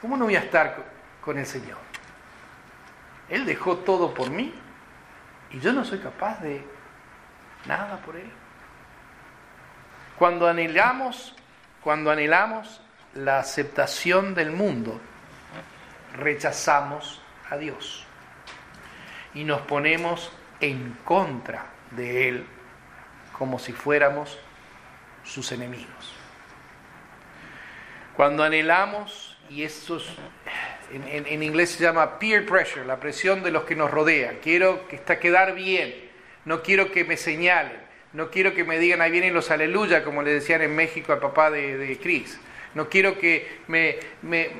¿Cómo no voy a estar con el Señor? Él dejó todo por mí y yo no soy capaz de nada por Él. Cuando anhelamos, cuando anhelamos la aceptación del mundo, rechazamos a Dios y nos ponemos en contra de Él como si fuéramos sus enemigos. Cuando anhelamos, y eso en, en, inglés se llama peer pressure, la presión de los que nos rodean, quiero que está quedar bien, no quiero que me señalen, no quiero que me digan ahí vienen los aleluya, como le decían en México al papá de, de Chris. No quiero que me, me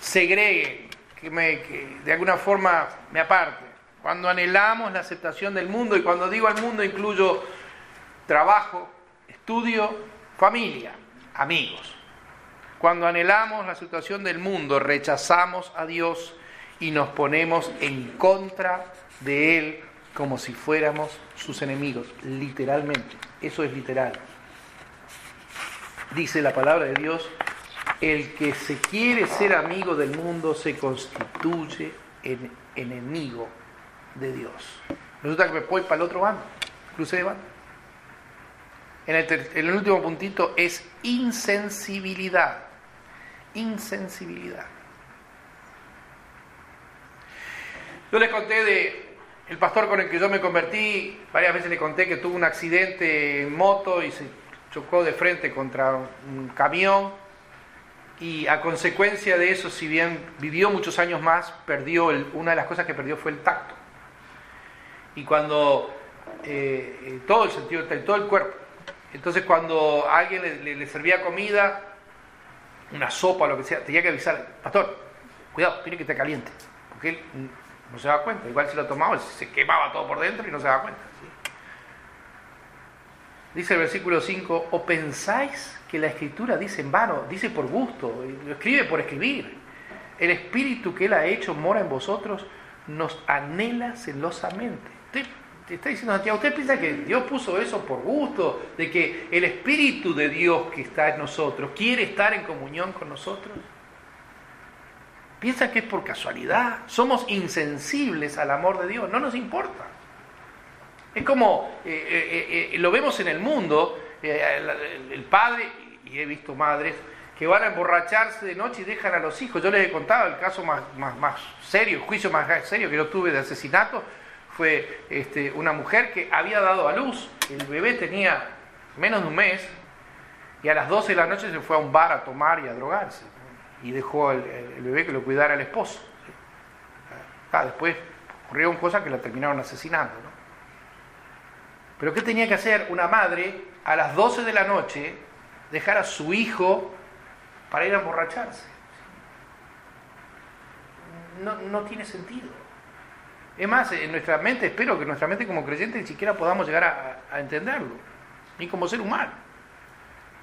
segreguen, que, me, de alguna forma me aparte. Cuando anhelamos la aceptación del mundo, y cuando digo al mundo incluyo trabajo, estudio, familia, amigos. Cuando anhelamos la situación del mundo, rechazamos a Dios y nos ponemos en contra de Él como si fuéramos sus enemigos, literalmente. Eso es literal. Dice la palabra de Dios, el que se quiere ser amigo del mundo se constituye en enemigo de Dios. Resulta que me voy para el otro bando, crucé de bando. En el, en el último puntito es insensibilidad. Insensibilidad. Yo les conté de el pastor con el que yo me convertí, varias veces le conté que tuvo un accidente en moto y se chocó de frente contra un camión y a consecuencia de eso, si bien vivió muchos años más, perdió una de las cosas que perdió fue el tacto. Y cuando eh, eh, todo el sentido, todo el cuerpo. Entonces cuando alguien le, servía comida, una sopa, lo que sea, tenía que avisar, pastor, cuidado, tiene que estar caliente, porque él no se da cuenta. Igual si lo tomaba, se quemaba todo por dentro y no se da cuenta. Dice el versículo 5, o pensáis que la escritura dice en vano, dice por gusto, lo escribe por escribir. El espíritu que él ha hecho mora en vosotros, nos anhela celosamente. Usted te está diciendo Santiago, ¿usted piensa que Dios puso eso por gusto? De que el espíritu de Dios que está en nosotros quiere estar en comunión con nosotros. Piensa que es por casualidad. Somos insensibles al amor de Dios. No nos importa. Es como eh, eh, eh, lo vemos en el mundo. El, padre, y he visto madres, que van a emborracharse de noche y dejan a los hijos. Yo les he contado el caso más, más, serio, el juicio más serio que yo tuve de asesinato. Fue este, una mujer que había dado a luz. El bebé tenía menos de un mes. Y a las 12 de la noche se fue a un bar a tomar y a drogarse y dejó el, bebé que lo cuidara el esposo. Ah, después ocurrieron cosas que la terminaron asesinando. ¿no? Pero ¿qué tenía que hacer una madre a las 12 de la noche dejar a su hijo para ir a emborracharse? No, no tiene sentido. Es más, en nuestra mente, espero que nuestra mente como creyente ni siquiera podamos llegar a, a entenderlo, ni como ser humano.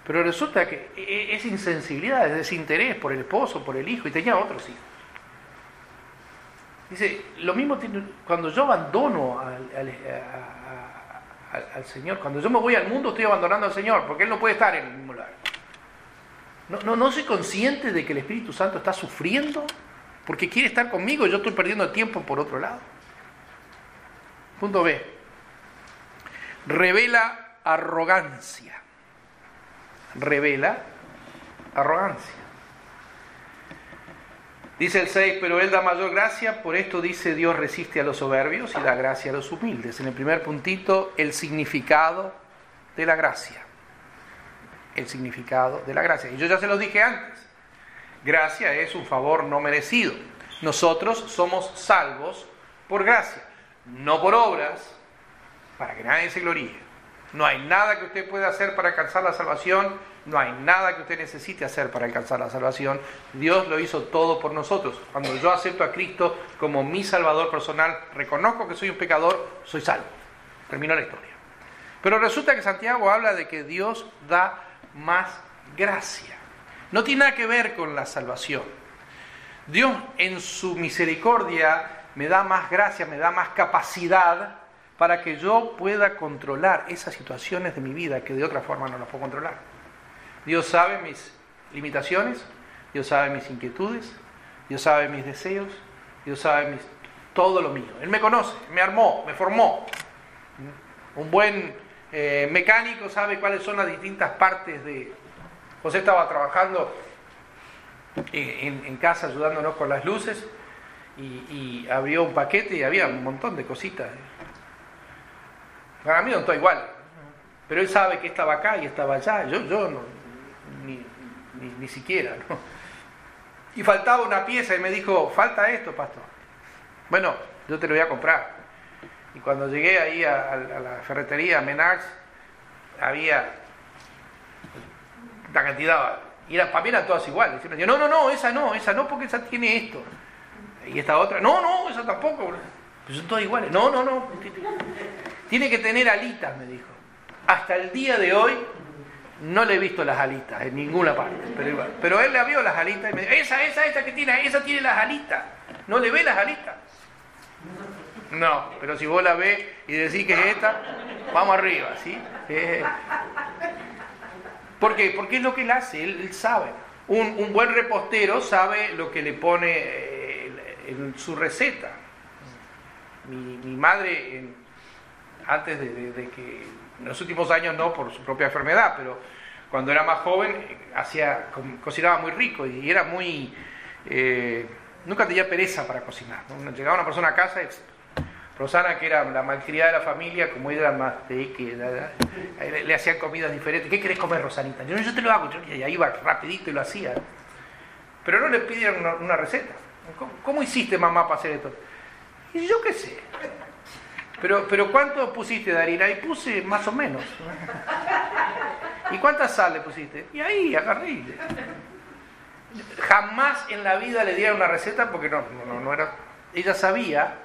Pero resulta que e, e, es insensibilidad, es desinterés por el esposo, por el hijo, y tenía otros hijos. Dice, lo mismo tiene, cuando yo abandono a, al, Señor. Cuando yo me voy al mundo estoy abandonando al Señor, porque Él no puede estar en el mismo lugar. No, no, no soy consciente de que el Espíritu Santo está sufriendo porque quiere estar conmigo y yo estoy perdiendo tiempo por otro lado. Punto B. Revela arrogancia. Revela arrogancia. Dice el 6, pero Él da mayor gracia, por esto dice Dios resiste a los soberbios y da gracia a los humildes. En el primer puntito, el significado de la gracia. El significado de la gracia. Y yo ya se los dije antes. Gracia es un favor no merecido. Nosotros somos salvos por gracia, no por obras, para que nadie se gloríe. No hay nada que usted pueda hacer para alcanzar la salvación, no hay nada que usted necesite hacer para alcanzar la salvación. Dios lo hizo todo por nosotros. Cuando yo acepto a Cristo como mi Salvador personal, reconozco que soy un pecador, soy salvo. Terminó la historia. Pero resulta que Santiago habla de que Dios da más gracia. No tiene nada que ver con la salvación. Dios en su misericordia me da más gracia, me da más capacidad para que yo pueda controlar esas situaciones de mi vida que de otra forma no las puedo controlar. Dios sabe mis limitaciones, Dios sabe mis inquietudes, Dios sabe mis deseos, Dios sabe mis, todo lo mío. Él me conoce, me armó, me formó. Un buen eh, mecánico sabe cuáles son las distintas partes de... José estaba trabajando en, casa ayudándonos con las luces y, y abrió un paquete y había un montón de cositas. Para mí no está igual. Pero él sabe que estaba acá y estaba allá. Yo, yo no, ni, siquiera. Y faltaba una pieza y me dijo, falta esto, pastor. Bueno, yo te lo voy a comprar. Y cuando llegué ahí a, la ferretería, a Menards, había la cantidad, y para mí eran todas iguales. Y no, no, no, esa no, esa no, porque esa tiene esto. Y esta otra, no, no, esa tampoco. Pues son todas iguales. No, no, no. Tiene que tener alitas, me dijo. Hasta el día de hoy no le he visto las alitas en ninguna parte, pero igual. Pero él le vio las alitas y me dijo, esa, esa, esa que tiene, esa tiene las alitas. ¿No le ve las alitas? No, pero si vos la ves y decís que es esta, vamos arriba, ¿sí? ¿Por qué? Porque es lo que él hace, él, sabe. Un, buen repostero sabe lo que le pone eh, en su receta. Mi, madre, antes de, que, en los últimos años no por su propia enfermedad, pero cuando era más joven eh, hacía, cocinaba muy rico y era muy... Eh, nunca tenía pereza para cocinar. Llegaba una persona a casa Rosana, que era la malcriada de la familia, como ella era más de que le, hacían comidas diferentes. ¿Qué querés comer, Rosanita? Yo, yo te lo hago. Y ahí iba rapidito y lo hacía. Pero no le pidieron una, receta. ¿Cómo, hiciste, mamá, para hacer esto? Y yo qué sé. Pero, pero ¿cuánto pusiste de harina? Y puse más o menos. ¿Y cuánta sal le pusiste? Y ahí agarré. Jamás en la vida le dieron una receta porque no, no, no era. Ella sabía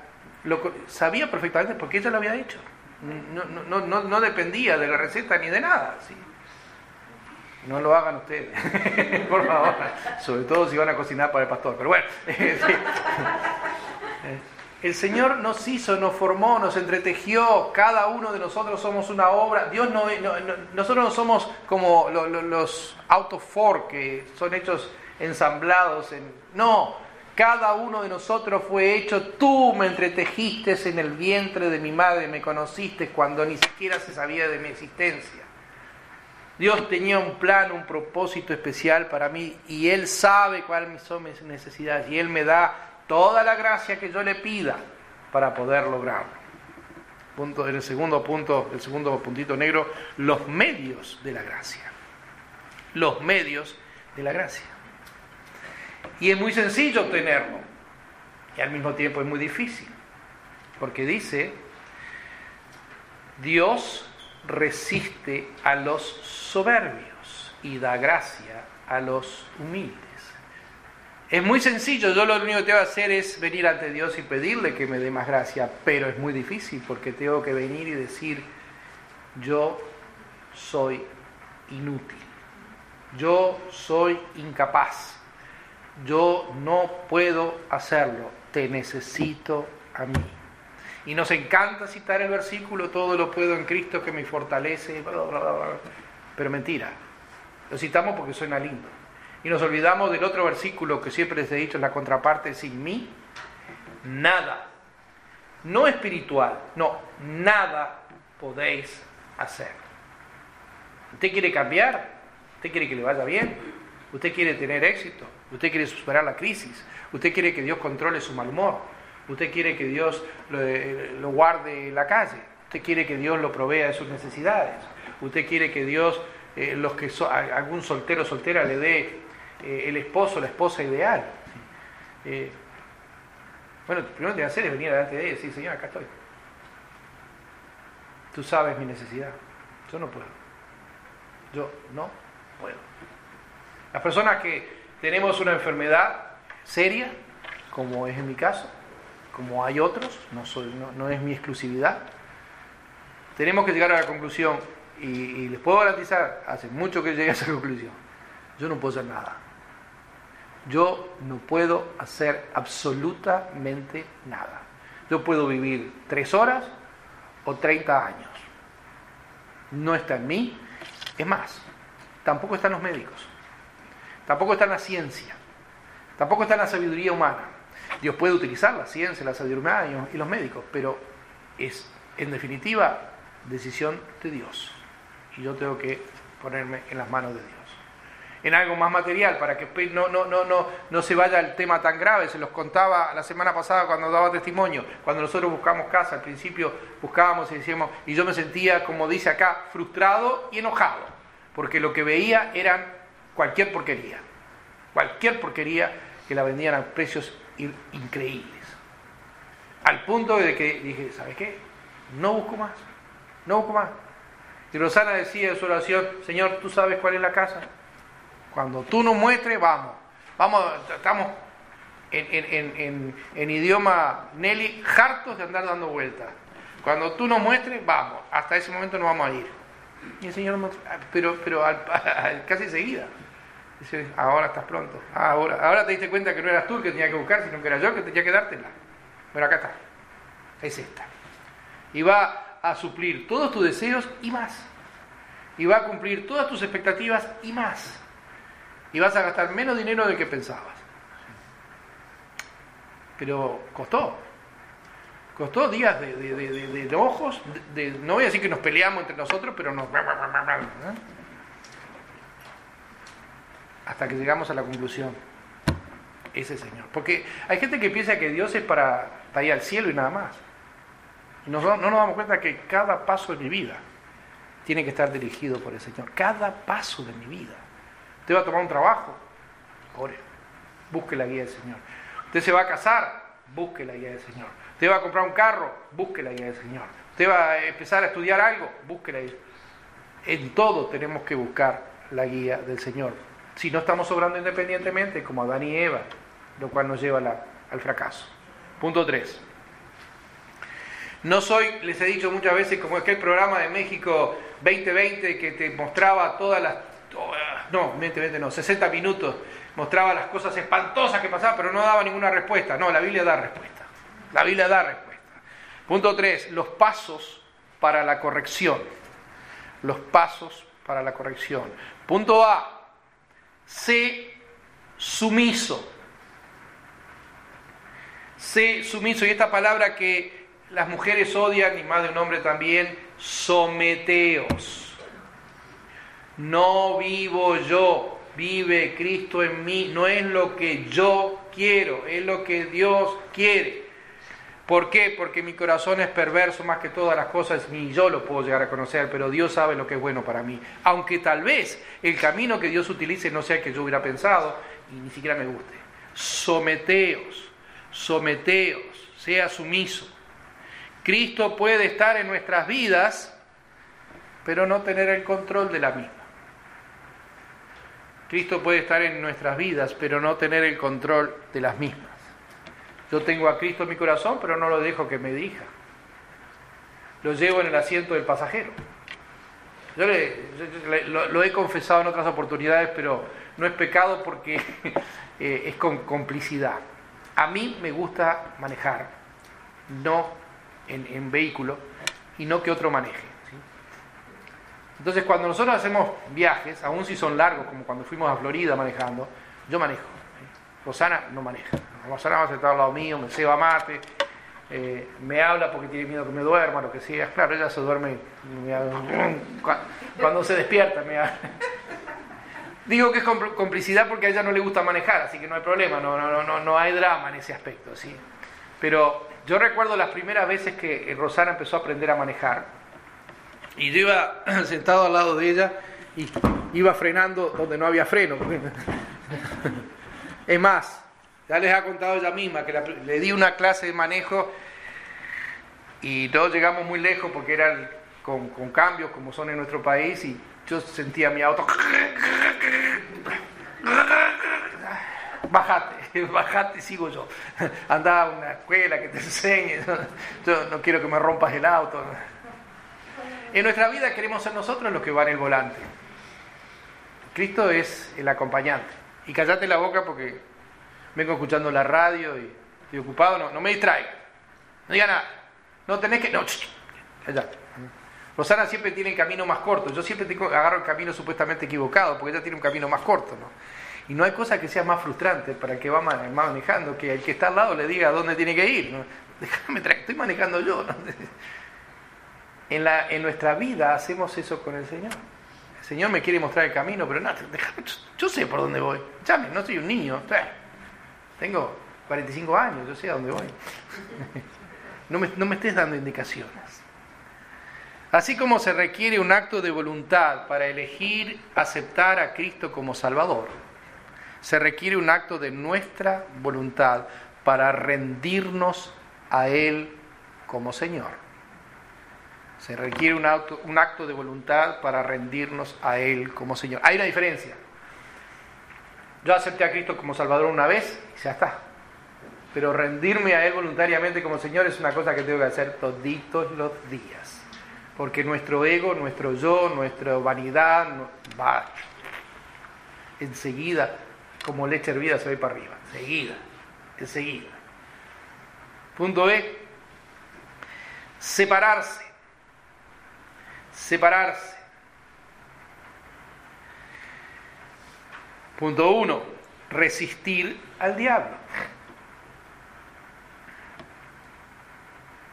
lo, sabía perfectamente porque ella lo había hecho. No, no, no, dependía de la receta ni de nada. ¿sí? No lo hagan ustedes, por favor. Sobre todo si van a cocinar para el pastor. Pero bueno, el Señor nos hizo, nos formó, nos entretejió. Cada uno de nosotros somos una obra. Dios no, nosotros no somos como los autos Ford que son hechos ensamblados en. No, cada uno de nosotros fue hecho, tú me entretejiste en el vientre de mi madre, me conociste cuando ni siquiera se sabía de mi existencia. Dios tenía un plan, un propósito especial para mí y Él sabe cuáles son mis necesidades y Él me da toda la gracia que yo le pida para poder lograrlo. Punto, en el segundo punto, el segundo puntito negro, los medios de la gracia. Los medios de la gracia. Y es muy sencillo obtenerlo. Y al mismo tiempo es muy difícil. Porque dice, Dios resiste a los soberbios y da gracia a los humildes. Es muy sencillo, yo lo único que tengo que hacer es venir ante Dios y pedirle que me dé más gracia, pero es muy difícil porque tengo que venir y decir, yo soy inútil, yo soy incapaz, yo no puedo hacerlo, te necesito a mí. Y nos encanta citar el versículo, todo lo puedo en Cristo que me fortalece, pero mentira. Lo citamos porque suena lindo. Y nos olvidamos del otro versículo que siempre les he dicho en la contraparte, sin mí, nada. No espiritual, no, nada podéis hacer. ¿Usted quiere cambiar? ¿Usted quiere que le vaya bien? ¿Usted quiere tener éxito? ¿Usted quiere superar la crisis? ¿Usted quiere que Dios controle su mal humor? ¿Usted quiere que Dios lo, guarde en la calle? ¿Usted quiere que Dios lo provea de sus necesidades? ¿Usted quiere que Dios, eh, los que algún soltero o soltera le dé eh, el esposo, la esposa ideal? Eh, bueno, primero que hacer es venir delante de ella y decir, Señor, acá estoy. Tú sabes mi necesidad. Yo no puedo. Yo no puedo. Las personas que tenemos una enfermedad seria, como es en mi caso, como hay otros, no, soy, no, es mi exclusividad, tenemos que llegar a la conclusión, y, les puedo garantizar, hace mucho que llegué a esa conclusión, yo no puedo hacer nada. Yo no puedo hacer absolutamente nada. Yo puedo vivir tres horas o 30 años. No está en mí. Es más, tampoco están los médicos. Tampoco está en la ciencia. Tampoco está en la sabiduría humana. Dios puede utilizar la ciencia, la sabiduría humana y los médicos, pero es, en definitiva, decisión de Dios. Y yo tengo que ponerme en las manos de Dios. En algo más material, para que no, no, no, no, no se vaya el tema tan grave. Se los contaba la semana pasada cuando daba testimonio. Cuando nosotros buscamos casa, al principio buscábamos y decíamos, y yo me sentía, como dice acá, frustrado y enojado, porque lo que veía eran cualquier porquería. Cualquier porquería que la vendían a precios increíbles. Al punto de que dije, ¿sabes qué? No busco más. No busco más. Y Rosana decía en su oración, Señor, ¿tú sabes cuál es la casa? Cuando tú nos muestres, vamos. Vamos, estamos en, en, idioma Nelly, hartos de andar dando vueltas. Cuando tú nos muestres, vamos. Hasta ese momento no vamos a ir. Y el Señor, pero, pero casi enseguida. Dice, ahora estás pronto. ahora, ahora te diste cuenta que no eras tú el que tenía que buscar, sino que era yo que tenía que dártela. Pero acá está. Es esta. Y va a suplir todos tus deseos y más. Y va a cumplir todas tus expectativas y más. Y vas a gastar menos dinero del que pensabas. Pero costó. Costó días de, de, de, de ojos. no voy a decir que nos peleamos entre nosotros, pero nos hasta que llegamos a la conclusión, ese Señor. Porque hay gente que piensa que Dios es para, ir al cielo y nada más. no, no nos damos cuenta que cada paso de mi vida tiene que estar dirigido por el Señor. Cada paso de mi vida. Usted va a tomar un trabajo, ore, busque la guía del Señor. Usted se va a casar, busque la guía del Señor. Usted va a comprar un carro, busque la guía del Señor. Usted va a empezar a estudiar algo, busque la guía. En todo tenemos que buscar la guía del Señor si no estamos obrando independientemente, como Adán y Eva, lo cual nos lleva al fracaso. Punto 3. No soy, les he dicho muchas veces, como aquel programa de México 2020 que te mostraba todas las, no, 2020 no, 60 minutos, mostraba las cosas espantosas que pasaban, pero no daba ninguna respuesta. No, la Biblia da respuesta. La Biblia da respuesta. Punto 3, los pasos para la corrección. Los pasos para la corrección. Punto A, sé sumiso. Sé sumiso. Y esta palabra que las mujeres odian, y más de un hombre también, someteos. No vivo yo, vive Cristo en mí. No es lo que yo quiero, es lo que Dios quiere. ¿Por qué? Porque mi corazón es perverso más que todas las cosas, ni yo lo puedo llegar a conocer, pero Dios sabe lo que es bueno para mí. Aunque tal vez el camino que Dios utilice no sea el que yo hubiera pensado y ni siquiera me guste. Someteos, someteos, sea sumiso. Cristo puede estar en nuestras vidas, pero no tener el control de la misma. Cristo puede estar en nuestras vidas, pero no tener el control de las mismas. Yo tengo a Cristo en mi corazón, pero no lo dejo que me dirija. Lo llevo en el asiento del pasajero. Yo, lo, he confesado en otras oportunidades, pero no es pecado porque eh, es con complicidad. A mí me gusta manejar, no en, vehículo y no que otro maneje. Entonces cuando nosotros hacemos viajes, aun si son largos, como cuando fuimos a Florida manejando, yo manejo. Rosana no maneja. Rosana va a sentar al lado mío, me ceba mate, eh, me habla porque tiene miedo que me duerma, lo que sea. Claro, ella se duerme cuando se despierta. Me Digo que es complicidad porque a ella no le gusta manejar, así que no hay problema, no, no, no, no hay drama en ese aspecto. ¿sí? Pero yo recuerdo las primeras veces que Rosana empezó a aprender a manejar y yo iba sentado al lado de ella y iba frenando donde no había freno. Es más, ya les ha contado ella misma que le di una clase de manejo y todos llegamos muy lejos porque eran con, cambios como son en nuestro país y yo sentía mi auto. Bajate, bajate, sigo yo. Anda a una escuela que te enseñe. Yo no quiero que me rompas el auto. En nuestra vida queremos ser nosotros los que van el volante. Cristo es el acompañante. Y callate la boca porque vengo escuchando la radio y estoy ocupado, no, me distraiga. No diga nada. No tenés que. No, callate. Rosana siempre tiene el camino más corto. Yo siempre tengo, agarro el camino supuestamente equivocado, porque ella tiene un camino más corto. ¿no? Y no hay cosa que sea más frustrante para el que va manejando que el que está al lado le diga dónde tiene que ir. Déjame, estoy manejando yo. En, la, en nuestra vida hacemos eso con el Señor. El Señor me quiere mostrar el camino, pero no, déjame, yo sé por dónde voy. Llame, no soy un niño. Tengo 45 años, yo sé a dónde voy. No me, no me estés dando indicaciones. Así como se requiere un acto de voluntad para elegir aceptar a Cristo como Salvador, se requiere un acto de nuestra voluntad para rendirnos a Él como Señor. Se requiere un acto, de voluntad para rendirnos a Él como Señor. Hay una diferencia. Yo acepté a Cristo como Salvador una vez y ya está. Pero rendirme a Él voluntariamente como Señor es una cosa que tengo que hacer toditos los días. Porque nuestro ego, nuestro yo, nuestra vanidad va enseguida, como leche hervida, se va para arriba. Enseguida, enseguida. Punto E. Separarse. Separarse. Punto uno, resistir al diablo.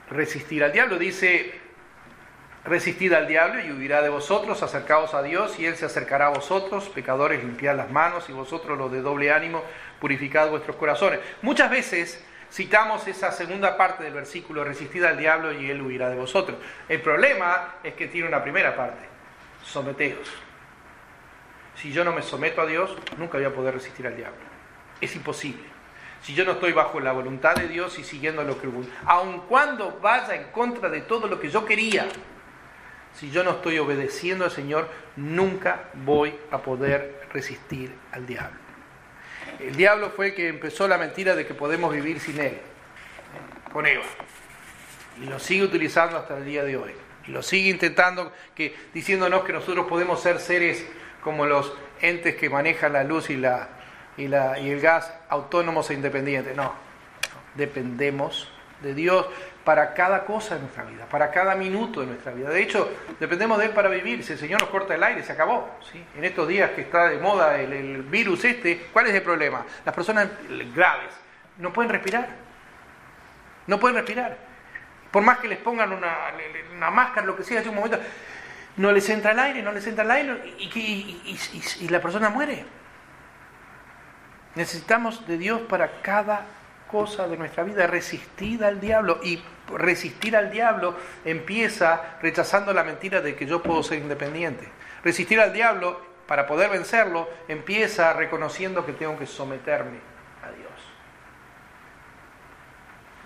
Resistir al diablo, dice, resistid al diablo y huirá de vosotros, acercaos a Dios y Él se acercará a vosotros, pecadores, limpiad las manos y vosotros los de doble ánimo, purificad vuestros corazones. Muchas veces citamos esa segunda parte del versículo, resistid al diablo y Él huirá de vosotros. El problema es que tiene una primera parte, someteos si yo no me someto a Dios, nunca voy a poder resistir al diablo. Es imposible. Si yo no estoy bajo la voluntad de Dios y siguiendo lo que aun cuando vaya en contra de todo lo que yo quería, si yo no estoy obedeciendo al Señor, nunca voy a poder resistir al diablo. El diablo fue que empezó la mentira de que podemos vivir sin él, con Eva, y lo sigue utilizando hasta el día de hoy. Y lo sigue intentando, que, diciéndonos que nosotros podemos ser seres como los entes que manejan la luz y, la, y, la, y el gas autónomos e independientes. No, dependemos de Dios para cada cosa de nuestra vida, para cada minuto de nuestra vida. De hecho, dependemos de Él para vivir. Si el Señor nos corta el aire, se acabó. En estos días que está de moda el, virus este, ¿cuál es el problema? Las personas graves no pueden respirar. No pueden respirar. Por más que les pongan una, máscara, lo que sea, hace un momento, no les entra el aire, no les entra el aire y, la persona muere. Necesitamos de Dios para cada cosa de nuestra vida, resistir al diablo. Y resistir al diablo empieza rechazando la mentira de que yo puedo ser independiente. Resistir al diablo, para poder vencerlo, empieza reconociendo que tengo que someterme a Dios.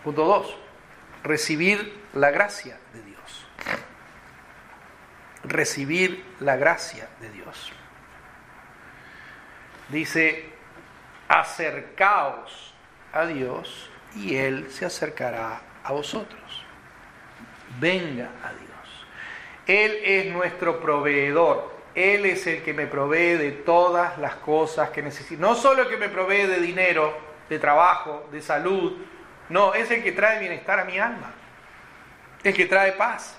Punto 2. Recibir la gracia de Dios recibir la gracia de Dios. Dice, acercaos a Dios y Él se acercará a vosotros. Venga a Dios. Él es nuestro proveedor. Él es el que me provee de todas las cosas que necesito. No solo el que me provee de dinero, de trabajo, de salud. No, es el que trae bienestar a mi alma. el que trae paz.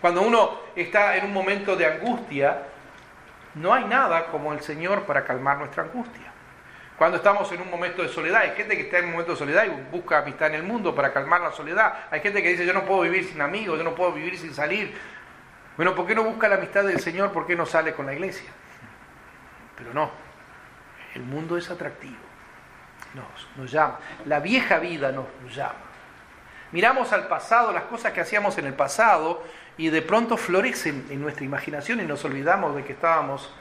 Cuando uno está en un momento de angustia, no hay nada como el Señor para calmar nuestra angustia. Cuando estamos en un momento de soledad, hay gente que está en un momento de soledad y busca amistad en el mundo para calmar la soledad. Hay gente que dice, yo no puedo vivir sin amigos, yo no puedo vivir sin salir. Bueno, ¿por qué no busca la amistad del Señor? ¿Por qué no sale con la iglesia? Pero no, el mundo es atractivo, nos, nos llama. La vieja vida nos llama. Miramos al pasado, las cosas que hacíamos en el pasado, y de pronto florecen en nuestra imaginación y nos olvidamos de que estábamos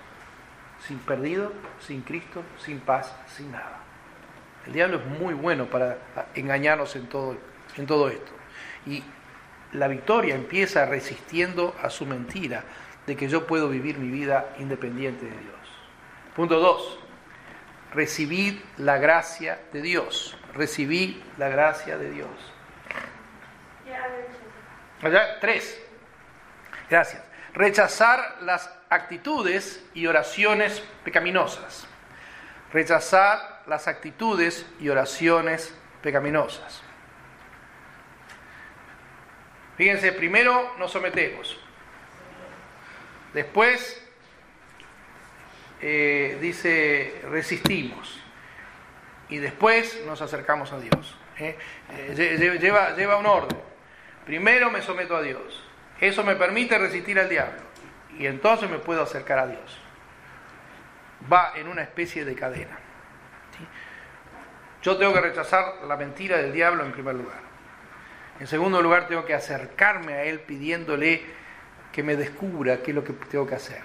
sin perdido, sin Cristo, sin paz, sin nada. El diablo es muy bueno para engañarnos en todo, en todo esto. Y la victoria empieza resistiendo a su mentira de que yo puedo vivir mi vida independiente de Dios. Punto 2. Recibid la gracia de Dios. Recibid la gracia de Dios. Allá, tres. Gracias. Rechazar las actitudes y oraciones pecaminosas. Rechazar las actitudes y oraciones pecaminosas. Fíjense, primero nos sometemos. Después eh, dice resistimos. Y después nos acercamos a Dios. ¿eh? Eh, lleva, lleva un orden. Primero me someto a Dios. Eso me permite resistir al diablo. Y entonces me puedo acercar a Dios. Va en una especie de cadena. Yo tengo que rechazar la mentira del diablo en primer lugar. En segundo lugar, tengo que acercarme a Él pidiéndole que me descubra qué es lo que tengo que hacer.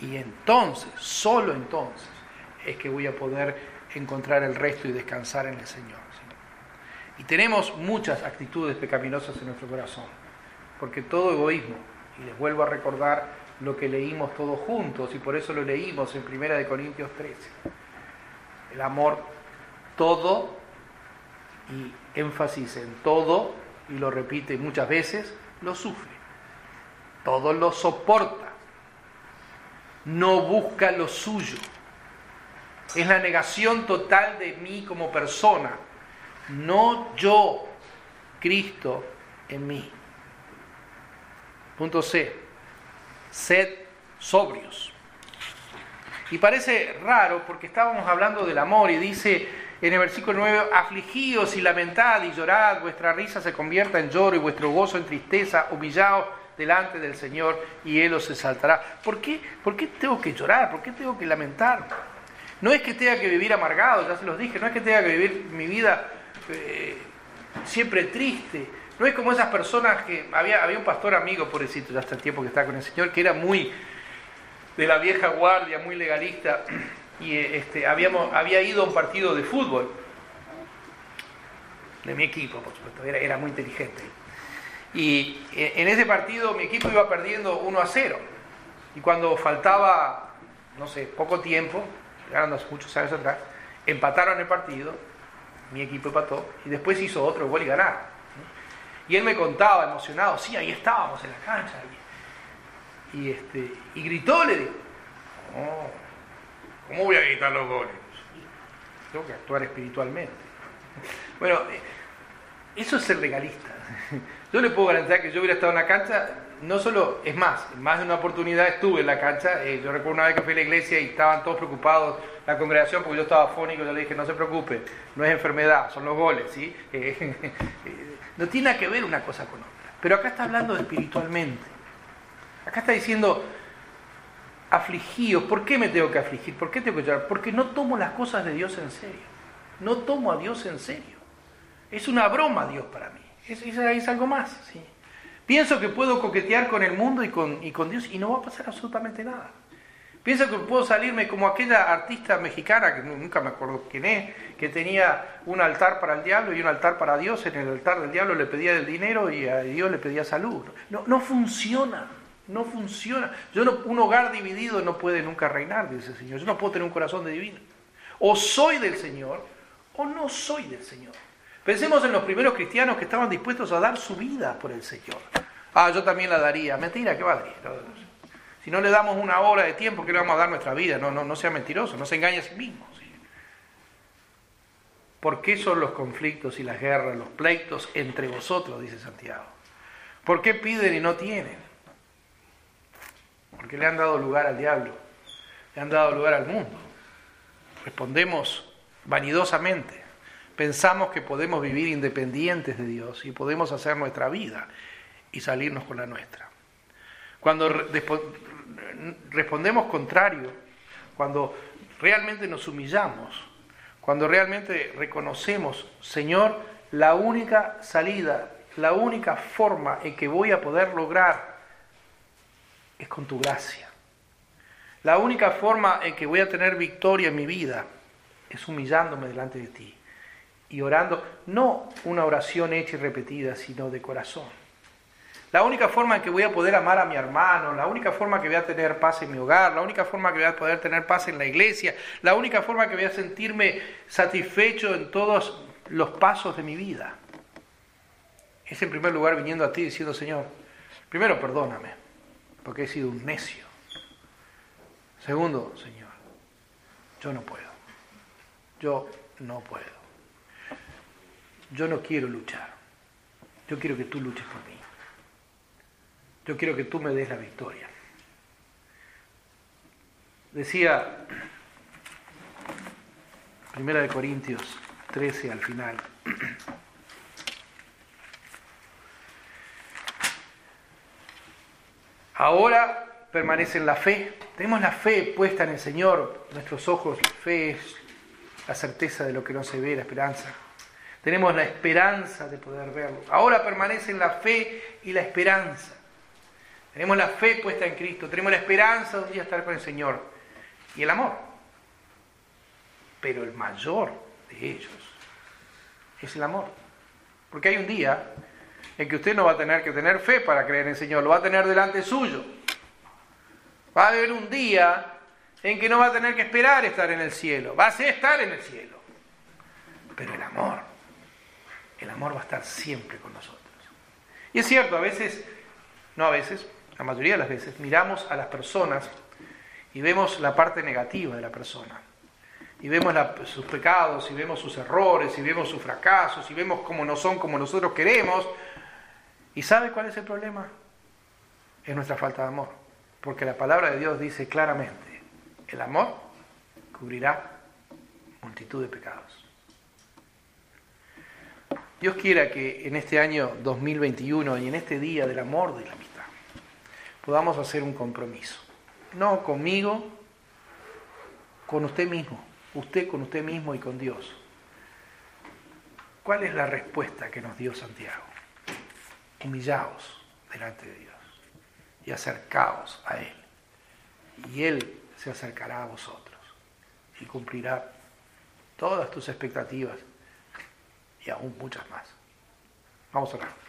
Y entonces, solo entonces, es que voy a poder encontrar el resto y descansar en el Señor. Y tenemos muchas actitudes pecaminosas en nuestro corazón, porque todo egoísmo, y les vuelvo a recordar lo que leímos todos juntos, y por eso lo leímos en 1 Corintios 13, el amor todo y énfasis en todo y lo repite muchas veces, lo sufre. Todo lo soporta. No busca lo suyo. Es la negación total de mí como persona. No yo, Cristo en mí. Punto C. Sed sobrios. Y parece raro porque estábamos hablando del amor y dice en el versículo 9, afligíos y lamentad y llorad, vuestra risa se convierta en lloro y vuestro gozo en tristeza, humillaos delante del Señor y Él os exaltará. ¿Por qué, ¿Por qué tengo que llorar? ¿Por qué tengo que lamentar? No es que tenga que vivir amargado, ya se los dije, no es que tenga que vivir mi vida eh, siempre triste. No es como esas personas que había, había un pastor amigo, pobrecito, ya hasta el tiempo que está con el Señor, que era muy de la vieja guardia, muy legalista y este, habíamos, había ido a un partido de fútbol de mi equipo, por supuesto, era, era muy inteligente. Y eh, en ese partido mi equipo iba perdiendo 1 a 0. Y cuando faltaba, no sé, poco tiempo, ganando muchos años atrás, empataron el partido, mi equipo empató, y después hizo otro gol y ganaron. Y él me contaba emocionado, sí, ahí estábamos en la cancha. Y, este, y gritó, le digo, oh, ¿Cómo voy a gritar los goles? Tengo que actuar espiritualmente. Bueno, eh, eso es ser legalista. Yo le puedo garantizar que yo hubiera estado en la cancha, no solo, es más, más de una oportunidad estuve en la cancha. Eh, yo recuerdo una vez que fui a la iglesia y estaban todos preocupados, la congregación, porque yo estaba fónico, yo le dije, no se preocupe, no es enfermedad, son los goles, ¿sí? Eh, no tiene que ver una cosa con otra. Pero acá está hablando espiritualmente. Acá está diciendo, afligidos. ¿Por qué me tengo que afligir? ¿Por qué tengo que llorar? Porque no tomo las cosas de Dios en serio. No tomo a Dios en serio. Es una broma Dios para mí. Es, algo más. ¿sí? Pienso que puedo coquetear con el mundo y con Dios y no va a pasar absolutamente nada. Pienso que puedo salirme como aquella artista mexicana, que nunca me acuerdo quién es, que tenía un altar para el diablo y un altar para Dios. En el altar del diablo le pedía el dinero y a Dios le pedía salud. No, no funciona. No funciona. Yo un hogar dividido no puede nunca reinar, dice el Señor. Yo no puedo tener un corazón de divino. O soy del Señor o no soy del Señor. Pensemos en los primeros cristianos que estaban dispuestos a dar su vida por el Señor. Ah, yo también la daría. Mentira, ¿qué va a dar? Si no le damos una hora de tiempo, ¿qué le vamos a dar nuestra vida? No, no, no sea mentiroso, no se engañe a sí mismo. ¿Por qué son los conflictos y las guerras, los pleitos entre vosotros? Dice Santiago. ¿Por qué piden y no tienen? Porque le han dado lugar al diablo, le han dado lugar al mundo. Respondemos vanidosamente. Pensamos que podemos vivir independientes de Dios y podemos hacer nuestra vida y salirnos con la nuestra. Cuando respondemos contrario, cuando realmente nos humillamos, cuando realmente reconocemos, Señor, la única salida, la única forma en que voy a poder lograr es con tu gracia. La única forma en que voy a tener victoria en mi vida es humillándome delante de ti y orando, no una oración hecha y repetida, sino de corazón. La única forma en que voy a poder amar a mi hermano, la única forma que voy a tener paz en mi hogar, la única forma que voy a poder tener paz en la iglesia, la única forma que voy a sentirme satisfecho en todos los pasos de mi vida, es en primer lugar viniendo a ti diciendo, Señor, primero perdóname, porque he sido un necio. Segundo, Señor, yo no puedo. Yo no puedo. Yo no quiero luchar. Yo quiero que tú luches por mí. Yo quiero que tú me des la victoria. Decía Primera de Corintios 13 al final. Ahora permanece en la fe. Tenemos la fe puesta en el Señor. Nuestros ojos, la fe es la certeza de lo que no se ve, la esperanza. Tenemos la esperanza de poder verlo. Ahora permanece en la fe y la esperanza. Tenemos la fe puesta en Cristo. Tenemos la esperanza de un día estar con el Señor. Y el amor. Pero el mayor de ellos es el amor. Porque hay un día en que usted no va a tener que tener fe para creer en el Señor, lo va a tener delante suyo. Va a haber un día en que no va a tener que esperar estar en el cielo, va a ser estar en el cielo. Pero el amor, el amor va a estar siempre con nosotros. Y es cierto, a veces, no a veces, la mayoría de las veces, miramos a las personas y vemos la parte negativa de la persona y vemos sus pecados, y vemos sus errores, y vemos sus fracasos, y vemos cómo no son como nosotros queremos. ¿Y sabe cuál es el problema? Es nuestra falta de amor. Porque la palabra de Dios dice claramente, el amor cubrirá multitud de pecados. Dios quiera que en este año 2021 y en este día del amor de la podamos hacer un compromiso. No conmigo, con usted mismo usted con usted mismo y con Dios. ¿Cuál es la respuesta que nos dio Santiago? Humillaos delante de Dios y acercaos a Él. Y Él se acercará a vosotros y cumplirá todas tus expectativas y aún muchas más. Vamos a orar.